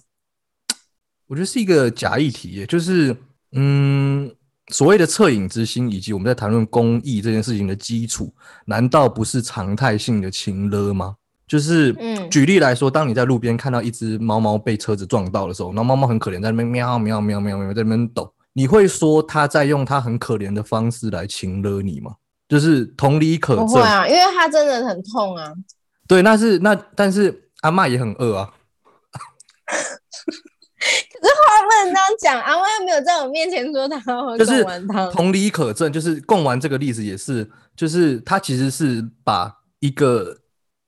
我觉得是一个假议题，就是，嗯，所谓的恻隐之心，以及我们在谈论公益这件事情的基础，难道不是常态性的情勒吗？就是，嗯，举例来说，当你在路边看到一只猫猫被车子撞到的时候，然后猫猫很可怜，在那边喵喵喵喵喵在那边抖，你会说它在用它很可怜的方式来情勒你吗？就是同理可证，不会啊，因为它真的很痛啊。对，那是那，但是阿妈也很饿啊。可是话不能这样讲，阿妈又没有在我面前说他会贡丸汤。同理可证，就是贡丸这个例子也是，就是他其实是把一个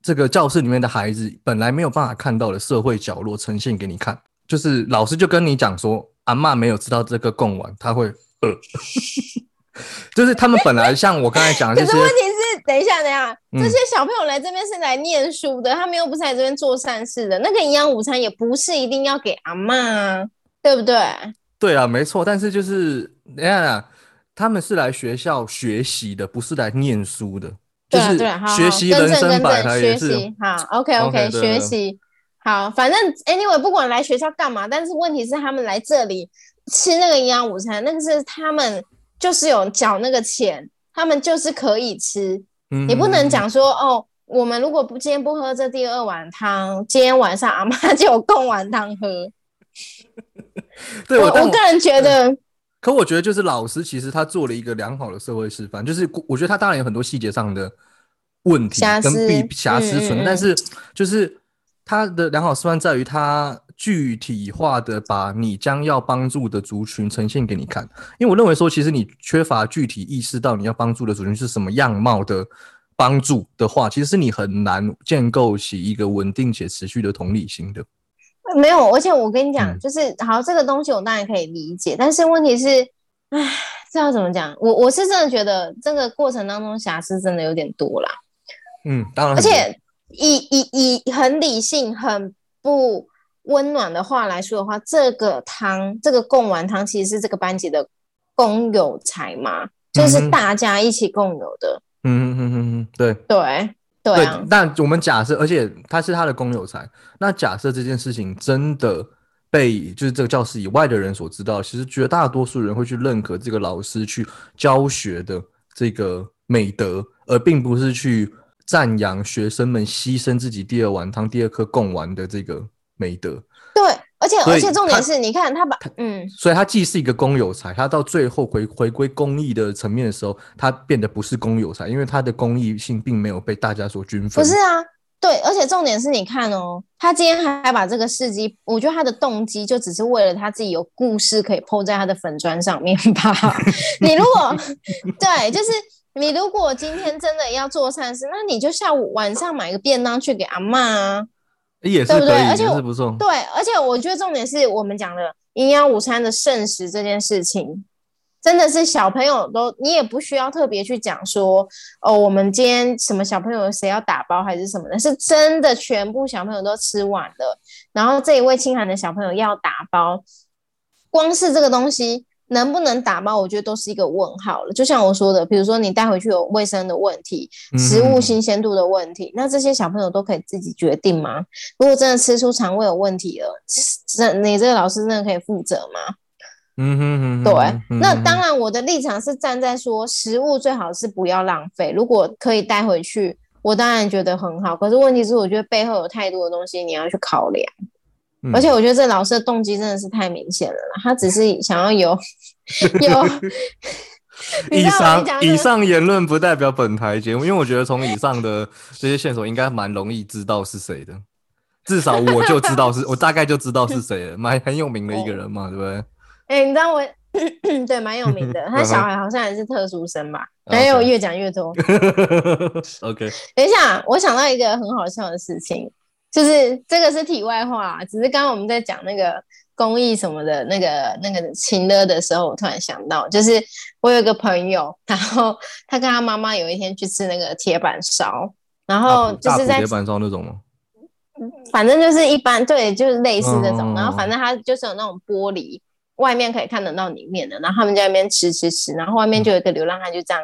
这个教室里面的孩子本来没有办法看到的社会角落呈现给你看。就是老师就跟你讲说，阿妈没有吃到这个贡丸他会饿，就是他们本来像我刚才讲的，可是问题是。等一下，等一下，这些小朋友来这边是来念书的，他们又不是来这边做善事的。那个营养午餐也不是一定要给阿妈，对不对？对啊，没错。但是就是，等下，他们是来学校学习的，不是来念书的。对就是对，学习人生百态也是。学习好，OK OK，对学习好，反正 anyway 不管来学校干嘛，但是问题是他们来这里吃那个营养午餐，那个是他们就是有缴那个钱，他们就是可以吃。嗯你不能讲说哦，我们如果不今天不喝这第二碗汤，今天晚上阿妈就有供碗汤喝。对我我个人觉得，可我觉得就是老师其实他做了一个良好的社会示范，就是我觉得他当然有很多细节上的问题跟瑕疵必瑕疵存在，但是就是他的良好示范在于它具体化的把你将要帮助的族群呈现给你看。因为我认为说，其实你缺乏具体意识到你要帮助的族群是什么样貌的帮助的话，其实是你很难建构起一个稳定且持续的同理心的。没有，而且我跟你讲，嗯就是好，这个东西我当然可以理解，但是问题是，唉，这要怎么讲？我我是真的觉得这个过程当中瑕疵真的有点多啦，嗯，当然而，且以以以很理性、很不温暖的话来说的话，这个汤，这个贡丸汤其实是这个班级的公有财嘛，就是大家一起共有的，嗯嗯嗯嗯嗯，对。对对啊，但我们假设，而且他是他的公有财，那假设这件事情真的被就是这个教室以外的人所知道，其实绝大多数人会去认可这个老师去教学的这个美德，而并不是去赞扬学生们牺牲自己第二碗汤、第二颗贡丸的这个美德。对，而且而且重点是，你看他把嗯。所以他既是一个公有财，他到最后回回归公益的层面的时候，他变得不是公有财，因为他的公益性并没有被大家所均分。不是啊，对，而且重点是你看哦，他今天还把这个事迹，我觉得他的动机就只是为了他自己有故事可以 PO 在他的粉砖上面吧。你如果对，就是你如果今天真的要做善事，那你就下午晚上买个便当去给阿嬷啊。也是，对不对而且是不错。对，而且我觉得重点是我们讲的营养午餐的剩食这件事情，真的是小朋友都你也不需要特别去讲说哦，我们今天什么小朋友谁要打包还是什么的，是真的全部小朋友都吃完了，然后这一位清寒的小朋友要打包，光是这个东西。能不能打包，我觉得都是一个问号了。就像我说的，比如说你带回去有卫生的问题、食物嗯新鲜度的问题，那这些小朋友都可以自己决定吗？如果真的吃出肠胃有问题了，这你这个老师真的可以负责吗？嗯哼哼哼，对，嗯那当然我的立场是站在说，食物最好是不要浪费，如果可以带回去，我当然觉得很好。可是问题是，我觉得背后有太多的东西你要去考量，嗯而且我觉得这老师的动机真的是太明显了啦，他只是想要有 有。以上以上言论不代表本台节目，因为我觉得从以上的这些线索应该蛮容易知道是谁的，至少我就知道是，我大概就知道是谁了，蛮很有名的一个人嘛，对不对？哎、你知道我对蛮有名的，他小孩好像也是特殊生吧？没有，越讲越多。OK，等一下，我想到一个很好笑的事情，就是这个是题外话，只是刚刚我们在讲那个公益什么的那个那个情乐的时候，我突然想到，就是我有一个朋友，然后他跟他妈妈有一天去吃那个铁板烧，然后就是在铁板烧那种吗？反正就是一般对，就是类似这种，嗯然后反正它就是有那种玻璃，外面可以看得到里面的，然后他们在那边吃吃吃，然后外面就有一个流浪汉就这样，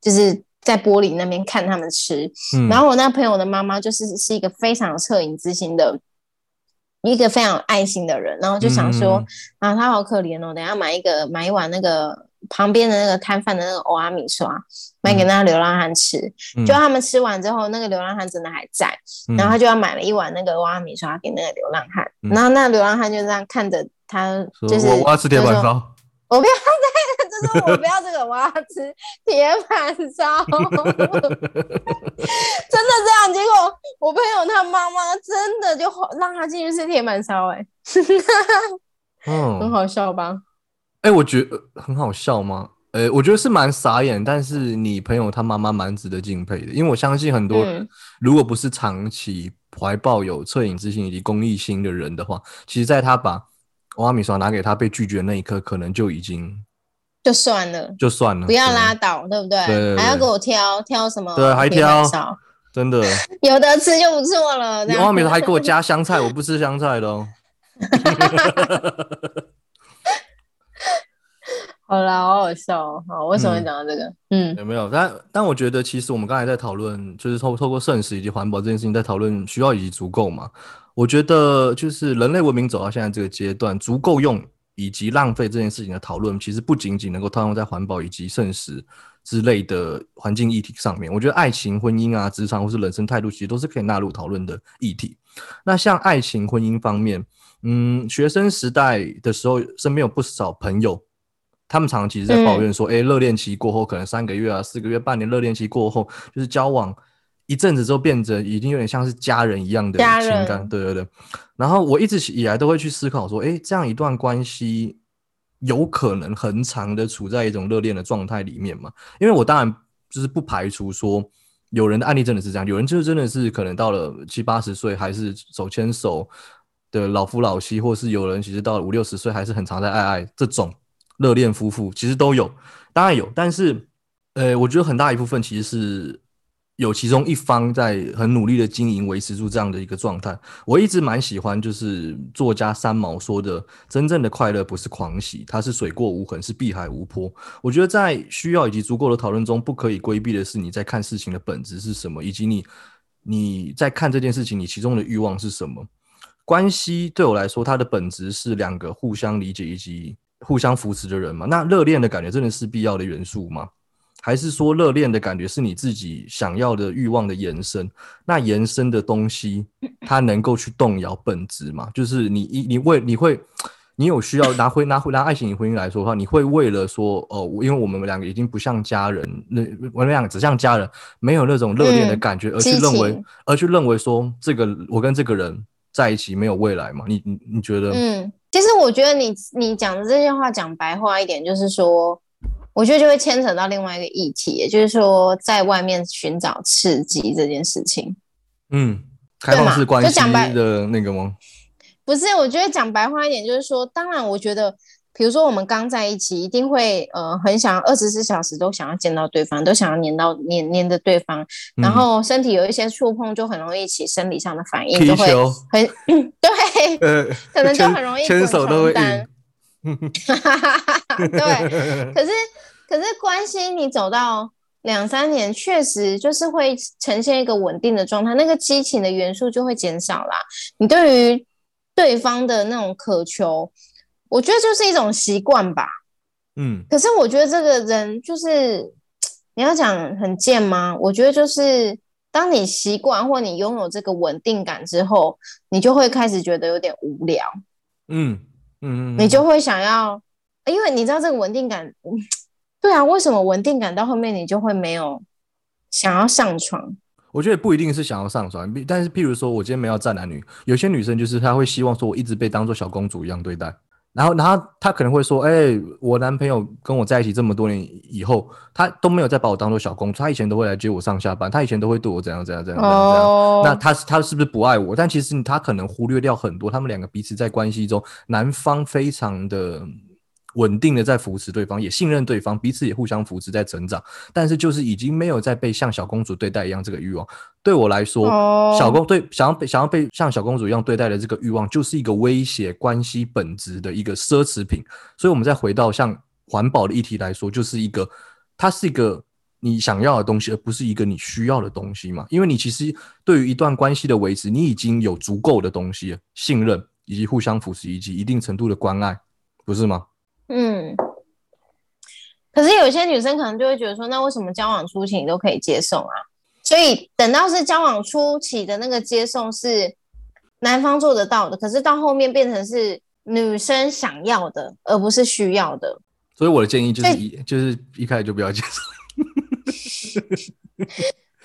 就是在玻璃那边看他们吃，嗯，然后我那朋友的妈妈就是是一个非常有恻隐之心的。一个非常有爱心的人，然后就想说，嗯啊，他好可怜哦，等下买一个买一碗那个旁边的那个摊贩的那个欧阿米刷，买给那个流浪汉吃。嗯就他们吃完之后，那个流浪汉真的还在，嗯然后他就要买了一碗那个欧阿米刷给那个流浪汉，嗯然后那个流浪汉就这样看着他，就是我我要吃铁板烧，我不要这个，就是我不要这个，我要吃铁板烧。真的这样，结果我朋友他妈妈真的就让他进去吃铁板烧，哎，很 嗯，好笑吧？哎，我觉得很好笑吗？呃，我觉得是蛮傻眼，但是你朋友他妈妈蛮值得敬佩的，因为我相信很多嗯如果不是长期怀抱有恻隐之心以及公益心的人的话，其实在他把欧阿米刷拿给他被拒绝的那一刻，可能就已经就算了，就算了，不要拉倒，对不对？对对对还要给我挑挑什么？对还挑，真的，有的吃就不错了。这样你欧阿米莎还给我加香菜，我不吃香菜的哦。好啦，好好笑。好，为什么会讲到这个？嗯，有没有？但但我觉得，其实我们刚才在讨论，就是透透过圣食以及环保这件事情，在讨论需要以及足够嘛。我觉得，就是人类文明走到现在这个阶段，足够用以及浪费这件事情的讨论，其实不仅仅能够套用在环保以及圣食之类的环境议题上面。我觉得，爱情、婚姻啊、职场或是人生态度，其实都是可以纳入讨论的议题。那像爱情、婚姻方面，嗯，学生时代的时候，身边有不少朋友。他们常常其实在抱怨说，哎，热恋期过后，可能三个月啊、四个月、半年，热恋期过后，就是交往一阵子之后，变得已经有点像是家人一样的情感。对对对。然后我一直以来都会去思考说，哎，这样一段关系有可能很长的处在一种热恋的状态里面嘛？因为我当然就是不排除说，有人的案例真的是这样，有人就是真的是可能到了七八十岁还是手牵手的老夫老妻，或是有人其实到了五六十岁还是很常在爱爱这种。热恋夫妇其实都有，当然有，但是，呃，我觉得很大一部分其实是有其中一方在很努力的经营，维持住这样的一个状态。我一直蛮喜欢，就是作家三毛说的：“真正的快乐不是狂喜，它是水过无痕，是碧海无波。”我觉得在需要以及足够的讨论中，不可以规避的是你在看事情的本质是什么，以及你你在看这件事情，你其中的欲望是什么。关系对我来说，它的本质是两个互相理解以及。互相扶持的人嘛，那热恋的感觉真的是必要的元素吗？还是说热恋的感觉是你自己想要的欲望的延伸？那延伸的东西，它能够去动摇本质吗？就是你一你为你会，你有需要拿回拿回拿爱情与婚姻来说的话，你会为了说哦，因为我们两个已经不像家人，那我们两个只像家人，没有那种热恋的感觉，而去认为而去认为说这个我跟这个人在一起没有未来嘛？你你你觉得？嗯。其实我觉得你你讲的这些话讲白话一点，就是说，我觉得就会牵扯到另外一个议题，也就是说，在外面寻找刺激这件事情。嗯，开放式关系的那个吗？不是，我觉得讲白话一点，就是说，当然，我觉得。比如说，我们刚在一起，一定会呃很想二十四小时都想要见到对方，都想要黏到黏黏着对方，然后身体有一些触碰，就很容易起生理上的反应，就会很 对，可能就很容易牵手都会 对，可是可是关系你走到两三年，确实就是会呈现一个稳定的状态，那个激情的元素就会减少啦。你对于对方的那种渴求。我觉得就是一种习惯吧，嗯。可是我觉得这个人就是你要讲很贱吗？我觉得就是当你习惯或你拥有这个稳定感之后，你就会开始觉得有点无聊，嗯嗯，你就会想要，因为你知道这个稳定感，对啊，为什么稳定感到后面你就会没有想要上床？我觉得不一定是想要上床，但是譬如说我今天没有站男女，有些女生就是她会希望说我一直被当做小公主一样对待。然后，然后她可能会说：“哎，我男朋友跟我在一起这么多年以后，他都没有再把我当做小公主。他以前都会来接我上下班，他以前都会对我怎样怎样怎样怎样怎样。那他他是不是不爱我？但其实他可能忽略掉很多，他们两个彼此在关系中，男方非常的。”稳定的在扶持对方，也信任对方，彼此也互相扶持在成长。但是就是已经没有再被像小公主对待一样这个欲望。对我来说，小公对想要被想要被像小公主一样对待的这个欲望，就是一个威胁关系本质的一个奢侈品。所以，我们再回到像环保的议题来说，就是一个它是一个你想要的东西，而不是一个你需要的东西嘛？因为你其实对于一段关系的维持，你已经有足够的东西，信任以及互相扶持以及一定程度的关爱，不是吗？嗯，可是有些女生可能就会觉得说，那为什么交往初期你都可以接送啊？所以等到是交往初期的那个接送是男方做得到的，可是到后面变成是女生想要的，而不是需要的。所以我的建议就是一就是一开始就不要接送。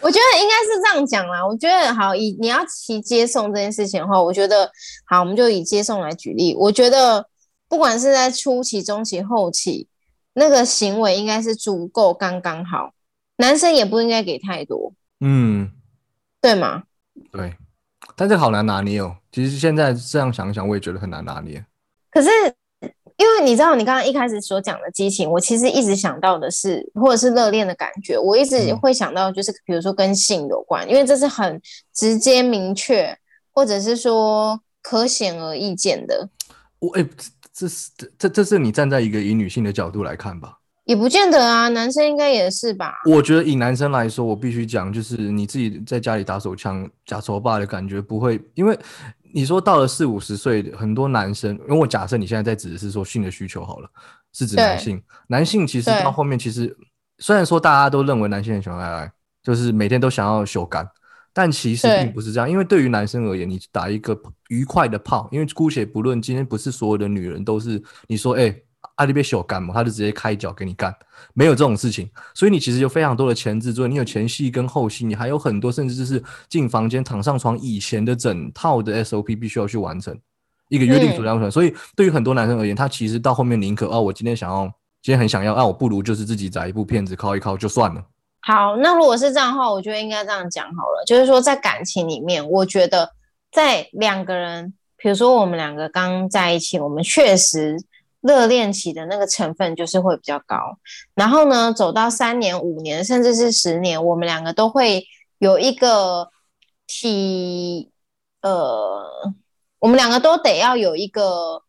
我觉得应该是这样讲啦。我觉得好以你要提接送这件事情的话，我觉得好，我们就以接送来举例。我觉得。不管是在初期、中期、后期，那个行为应该是足够刚刚好，男生也不应该给太多，嗯，对吗？对，但这好难拿捏哦。其实现在这样想想，我也觉得很难拿捏。可是，因为你知道，你刚刚一开始所讲的激情，我其实一直想到的是，或者是热恋的感觉，我一直会想到，就是比如说跟性有关，因为这是很直接、明确，或者是说可显而易见的。我哎。这是这这这是你站在一个以女性的角度来看吧？也不见得啊，男生应该也是吧？我觉得以男生来说，我必须讲，就是你自己在家里打手枪、假手霸的感觉不会，因为你说到了四五十岁，很多男生，因为我假设你现在在指的是说性的需求好了，是指男性，男性其实到后面其实虽然说大家都认为男性很喜欢爱爱，就是每天都想要修干，但其实并不是这样，因为对于男生而言，你打一个愉快的炮，因为姑且不论今天不是所有的女人都是你说哎。阿里边小干嘛？他就直接开脚给你干，没有这种事情。所以你其实有非常多的前置作业，你有前戏跟后戏，你还有很多，甚至就是进房间躺上床以前的整套的 SOP 必须要去完成一个约定俗成。所以对于很多男生而言，他其实到后面宁可哦，我今天想要，今天很想要，啊，我不如就是自己找一部片子靠一靠就算了。好，那如果是这样的话，我觉得应该这样讲好了，就是说在感情里面，我觉得在两个人，比如说我们两个刚在一起，我们确实。热恋期的那个成分就是会比较高，然后呢，走到三年、五年，甚至是十年，我们两个都会有一个体，呃，我们两个都得要有一个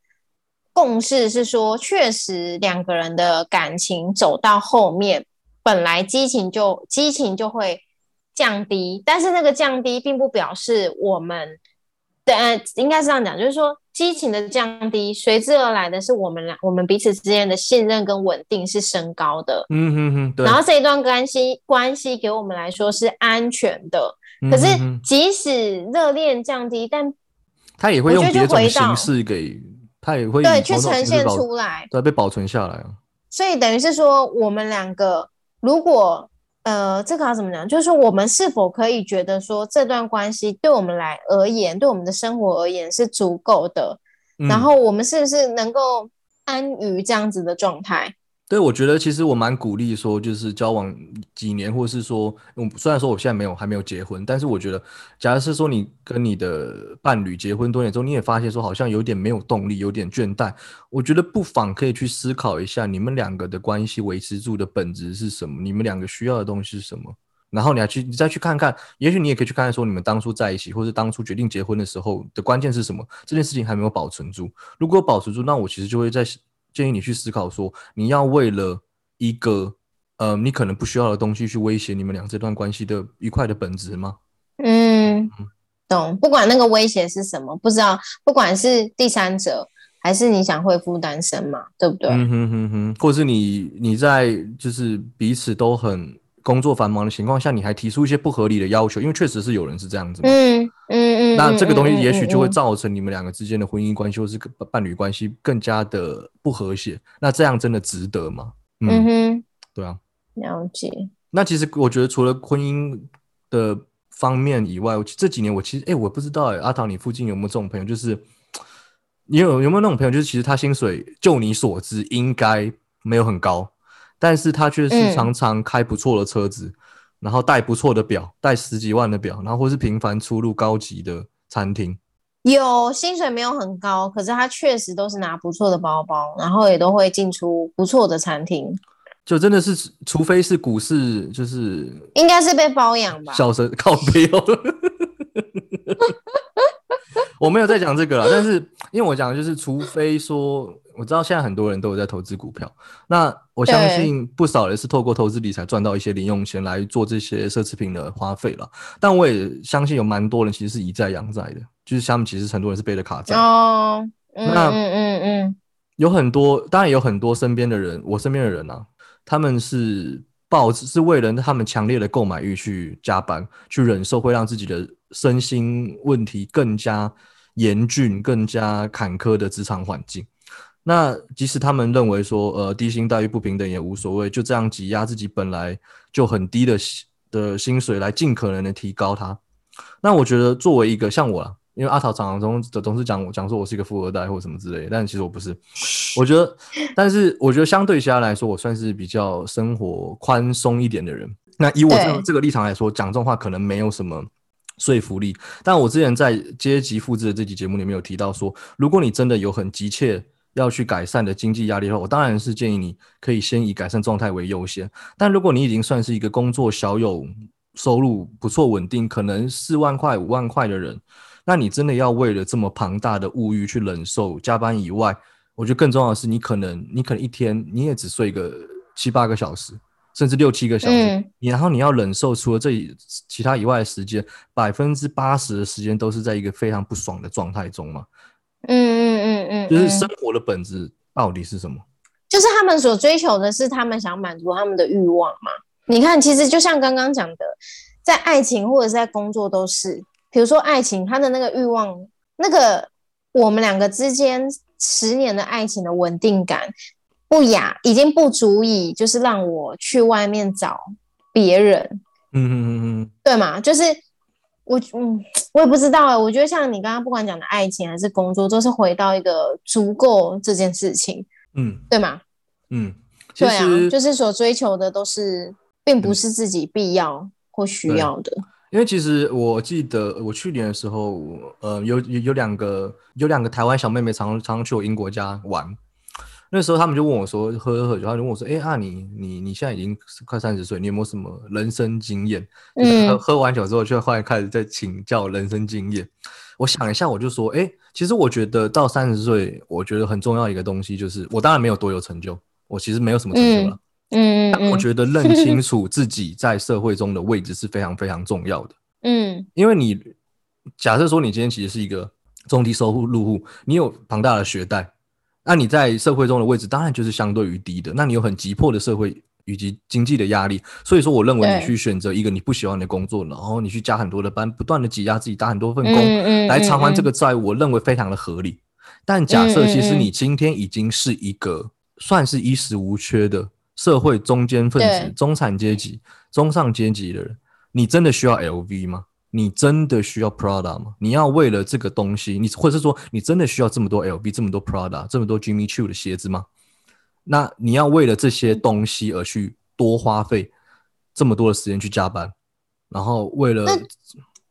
共识，是说，确实两个人的感情走到后面，本来激情就激情就会降低，但是那个降低并不表示我们。呃，应该是这样讲，就是说激情的降低，随之而来的是我们俩我们彼此之间的信任跟稳定是升高的。嗯哼哼，然后这一段关系关系给我们来说是安全的。可是即使热恋降低，但他也会用别种形式给，他也会对去呈现出来，对被保存下来啊。所以等于是说，我们两个如果。呃，这个要怎么讲？就是说，我们是否可以觉得说，这段关系对我们来而言，对我们的生活而言是足够的？然后，我们是不是能够安于这样子的状态？对，我觉得其实我蛮鼓励说，就是交往几年，或是说，虽然说我现在没有还没有结婚，但是我觉得，假如是说你跟你的伴侣结婚多年之后，你也发现说好像有点没有动力，有点倦怠，我觉得不妨可以去思考一下，你们两个的关系维持住的本质是什么？你们两个需要的东西是什么？然后你要去，你再去看看，也许你也可以去看看说，你们当初在一起，或是当初决定结婚的时候的关键是什么？这件事情还没有保存住。如果保持住，那我其实就会在。建议你去思考说，你要为了一个呃，你可能不需要的东西去威胁你们俩这段关系的愉快的本质吗？嗯，懂。不管那个威胁是什么，不知道，不管是第三者还是你想恢复单身嘛，对不对？嗯哼哼哼，或是你你在就是彼此都很。工作繁忙的情况下，你还提出一些不合理的要求，因为确实是有人是这样子。嗯嗯嗯。那这个东西也许就会造成你们两个之间的婚姻关系或是伴侣关系更加的不和谐。那这样真的值得吗？嗯哼，对啊。了解。那其实我觉得除了婚姻的方面以外，这几年我其实哎，我不知道哎，阿唐你附近有没有这种朋友？就是你有有没有那种朋友？就是其实他薪水就你所知应该没有很高。但是他却是常常开不错的车子，然后戴不错的表，戴十几万的表，然后或是频繁出入高级的餐厅。有薪水没有很高，可是他确实都是拿不错的包包，然后也都会进出不错的餐厅。就真的是，除非是股市，就是应该是被包养吧。小神靠背哦。我没有在讲这个了，但是因为我讲的就是，除非说。我知道现在很多人都有在投资股票，那我相信不少人是透过投资理财赚到一些零用钱来做这些奢侈品的花费了。但我也相信有蛮多人其实是以债养债的，就是他们其实很多人是背着卡债。哦，那嗯嗯嗯，有很多，当然有很多身边的人，我身边的人啊，他们是抱是为了他们强烈的购买欲去加班，去忍受会让自己的身心问题更加严峻、更加坎坷的职场环境。那即使他们认为说，呃，低薪待遇不平等也无所谓，就这样挤压自己本来就很低的的薪水来尽可能的提高它。那我觉得作为一个像我，因为阿桃常常总总是讲我讲说我是一个富二代或什么之类，但其实我不是。我觉得，但是我觉得相对其他来说，我算是比较生活宽松一点的人。那以我这这个立场来说，讲这种话可能没有什么说服力。但我之前在阶级复制的这期节目里面有提到说，如果你真的有很急切。要去改善的经济压力的话，我当然是建议你可以先以改善状态为优先。但如果你已经算是一个工作小有收入不错稳定，可能四万块五万块的人，那你真的要为了这么庞大的物欲去忍受加班以外，我觉得更重要的是，你可能你可能一天你也只睡个七八个小时，甚至六七个小时，你然后你要忍受除了这其他以外的时间，百分之八十的时间都是在一个非常不爽的状态中嘛。嗯嗯嗯嗯，就是生活的本质到底是什么？就是他们所追求的是他们想满足他们的欲望嘛。你看，其实就像刚刚讲的，在爱情或者是在工作都是，比如说爱情，他的那个欲望，那个我们两个之间十年的爱情的稳定感不雅，已经不足以就是让我去外面找别人。嗯嗯嗯嗯，对嘛？就是我嗯，我也不知道哎。我觉得像你刚刚不管讲的爱情还是工作，都是回到一个足够这件事情。嗯，对吗？嗯，对啊，就是所追求的都是，并不是自己必要或需要的。因为其实我记得我去年的时候，呃，有有有两个有两个台湾小妹妹常常常去我英国家玩，那时候他们就问我说，喝喝酒，他就问我说，哎啊，你你你现在已经快三十岁，你有没有什么人生经验？嗯，喝喝完酒之后，就后来开始在请教人生经验。我想一下，我就说，哎，其实我觉得到三十岁，我觉得很重要一个东西就是，我当然没有多有成就。我其实没有什么成就了，嗯，但我觉得认清楚自己在社会中的位置是非常非常重要的，嗯，因为你假设说你今天其实是一个中低收入户，你有庞大的学贷，那你在社会中的位置当然就是相对于低的，那你有很急迫的社会以及经济的压力，所以说我认为你去选择一个你不喜欢的工作，然后你去加很多的班，不断的挤压自己，打很多份工来偿还这个债务，我认为非常的合理。但假设其实你今天已经是一个。算是衣食无缺的社会中间分子、中产阶级、中上阶级的人，你真的需要 LV 吗？你真的需要 Prada 吗？你要为了这个东西，你或者是说你真的需要这么多 LV、这么多 Prada、这么多 Jimmy Choo 的鞋子吗？那你要为了这些东西而去多花费这么多的时间去加班，然后为了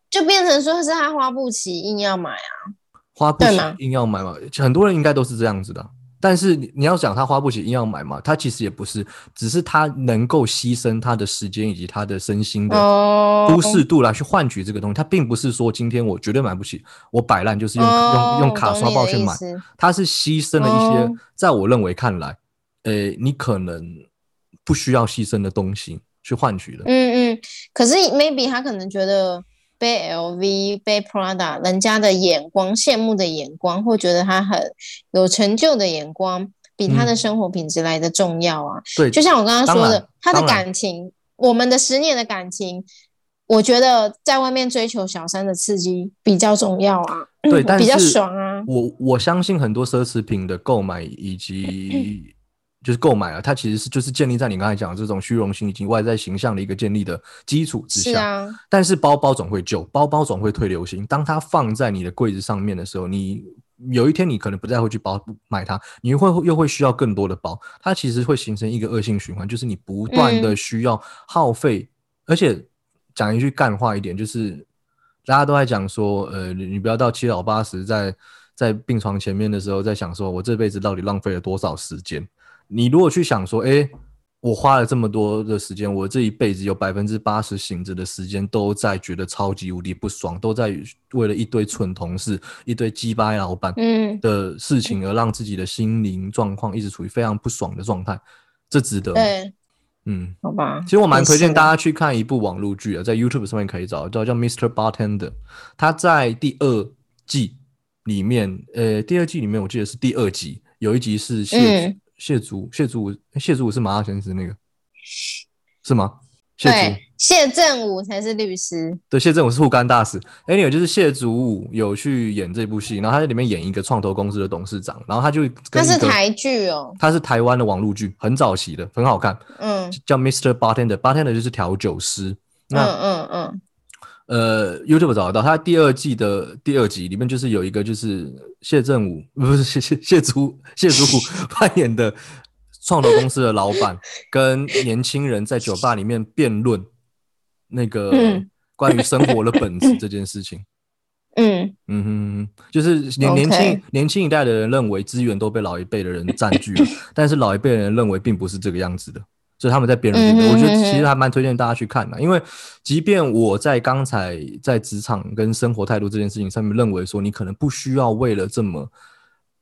就变成说是他花不起，硬要买啊？花不起硬要买嘛？很多人应该都是这样子的。但是你你要讲他花不起硬要买嘛？他其实也不是，只是他能够牺牲他的时间以及他的身心的舒适度来去换取这个东西。他并不是说今天我绝对买不起，我摆烂就是用用用卡刷爆去买。他是牺牲了一些，在我认为看来，呃，你可能不需要牺牲的东西去换取的。嗯嗯，可是 maybe 他可能觉得。背 LV、背 Prada，人家的眼光、羡慕的眼光，或觉得他很有成就的眼光，比他的生活品质来的重要啊。对，就像我刚刚说的，他的感情，我们的十年的感情，我觉得在外面追求小三的刺激比较重要啊。对，但比较爽啊。我我相信很多奢侈品的购买以及。就是购买了，它其实是就是建立在你刚才讲的这种虚荣心以及外在形象的一个建立的基础之下。是啊。但是包包总会旧，包包总会退流行。当它放在你的柜子上面的时候，你有一天你可能不再会去包买它，你会又会需要更多的包。它其实会形成一个恶性循环，就是你不断的需要耗费。而且讲一句干话一点，就是大家都在讲说，呃，你不要到七老八十在在病床前面的时候，在想说我这辈子到底浪费了多少时间。你如果去想说，哎，我花了这么多的时间，我这一辈子有百分之八十醒着的时间都在觉得超级无敌不爽，都在为了一堆蠢同事、一堆鸡巴老板的事情而让自己的心灵状况一直处于非常不爽的状态，这值得？对，嗯，好吧。其实我蛮推荐大家去看一部网络剧啊，在 YouTube 上面可以找，叫叫 Mr. Bartender，他在第二季里面，呃，第二季里面我记得是第二集，有一集是谢。谢祖谢祖谢祖武是麻辣先生那个是吗？对，谢正武才是律师。对，谢正武是护肝大使。Anyway，就是谢祖武有去演这部戏，然后他在里面演一个创投公司的董事长，然后他就他是台剧哦，他是台湾的网络剧，很早期的，很好看。嗯，叫 Mr. Bartender，Bartender 就是调酒师。嗯嗯嗯。呃，YouTube 找得到，他第二季的第二集里面就是有一个就是谢振武，不是谢谢谢祖谢祖武 扮演的创投公司的老板，跟年轻人在酒吧里面辩论那个关于生活的本质这件事情。嗯嗯哼，就是年年轻年轻一代的人认为资源都被老一辈的人占据了，但是老一辈的人认为并不是这个样子的。所以他们在辩论这个，我觉得其实还蛮推荐大家去看的。因为即便我在刚才在职场跟生活态度这件事情上面认为说，你可能不需要为了这么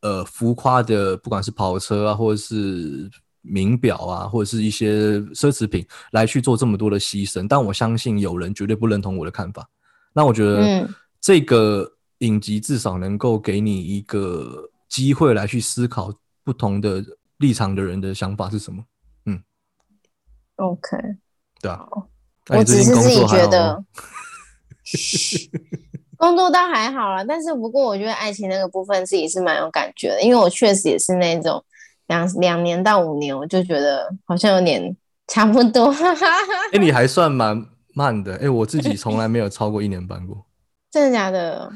呃浮夸的，不管是跑车啊，或者是名表啊，或者是一些奢侈品来去做这么多的牺牲。但我相信有人绝对不认同我的看法。那我觉得这个影集至少能够给你一个机会来去思考不同的立场的人的想法是什么。嗯，OK，对啊。我只是自己觉得，工作倒还好啦，但是不过我觉得爱情那个部分自己是蛮有感觉的，因为我确实也是那种两两年到五年，我就觉得好像有点 差不多。哎，你还算蛮慢的，哎，我自己从来没有超过一年半过，真的假的？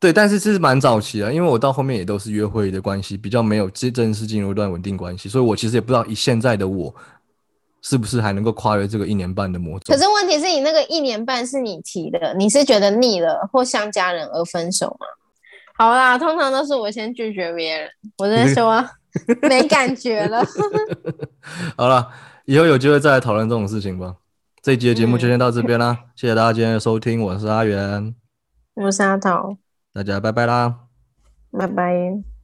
对，但是这是蛮早期的，因为我到后面也都是约会的关系，比较没有真正式进入一段稳定关系，所以我其实也不知道以现在的我。是不是还能够跨越这个一年半的魔咒？可是问题是你那个一年半是你提的，你是觉得腻了或像家人而分手吗？好啦，通常都是我先拒绝别人，我在说 没感觉了。好了，以后有机会再来讨论这种事情吧。这一集的节目就先到这边啦，谢谢大家今天的收听，我是阿元，我是阿桃，大家拜拜啦，拜拜。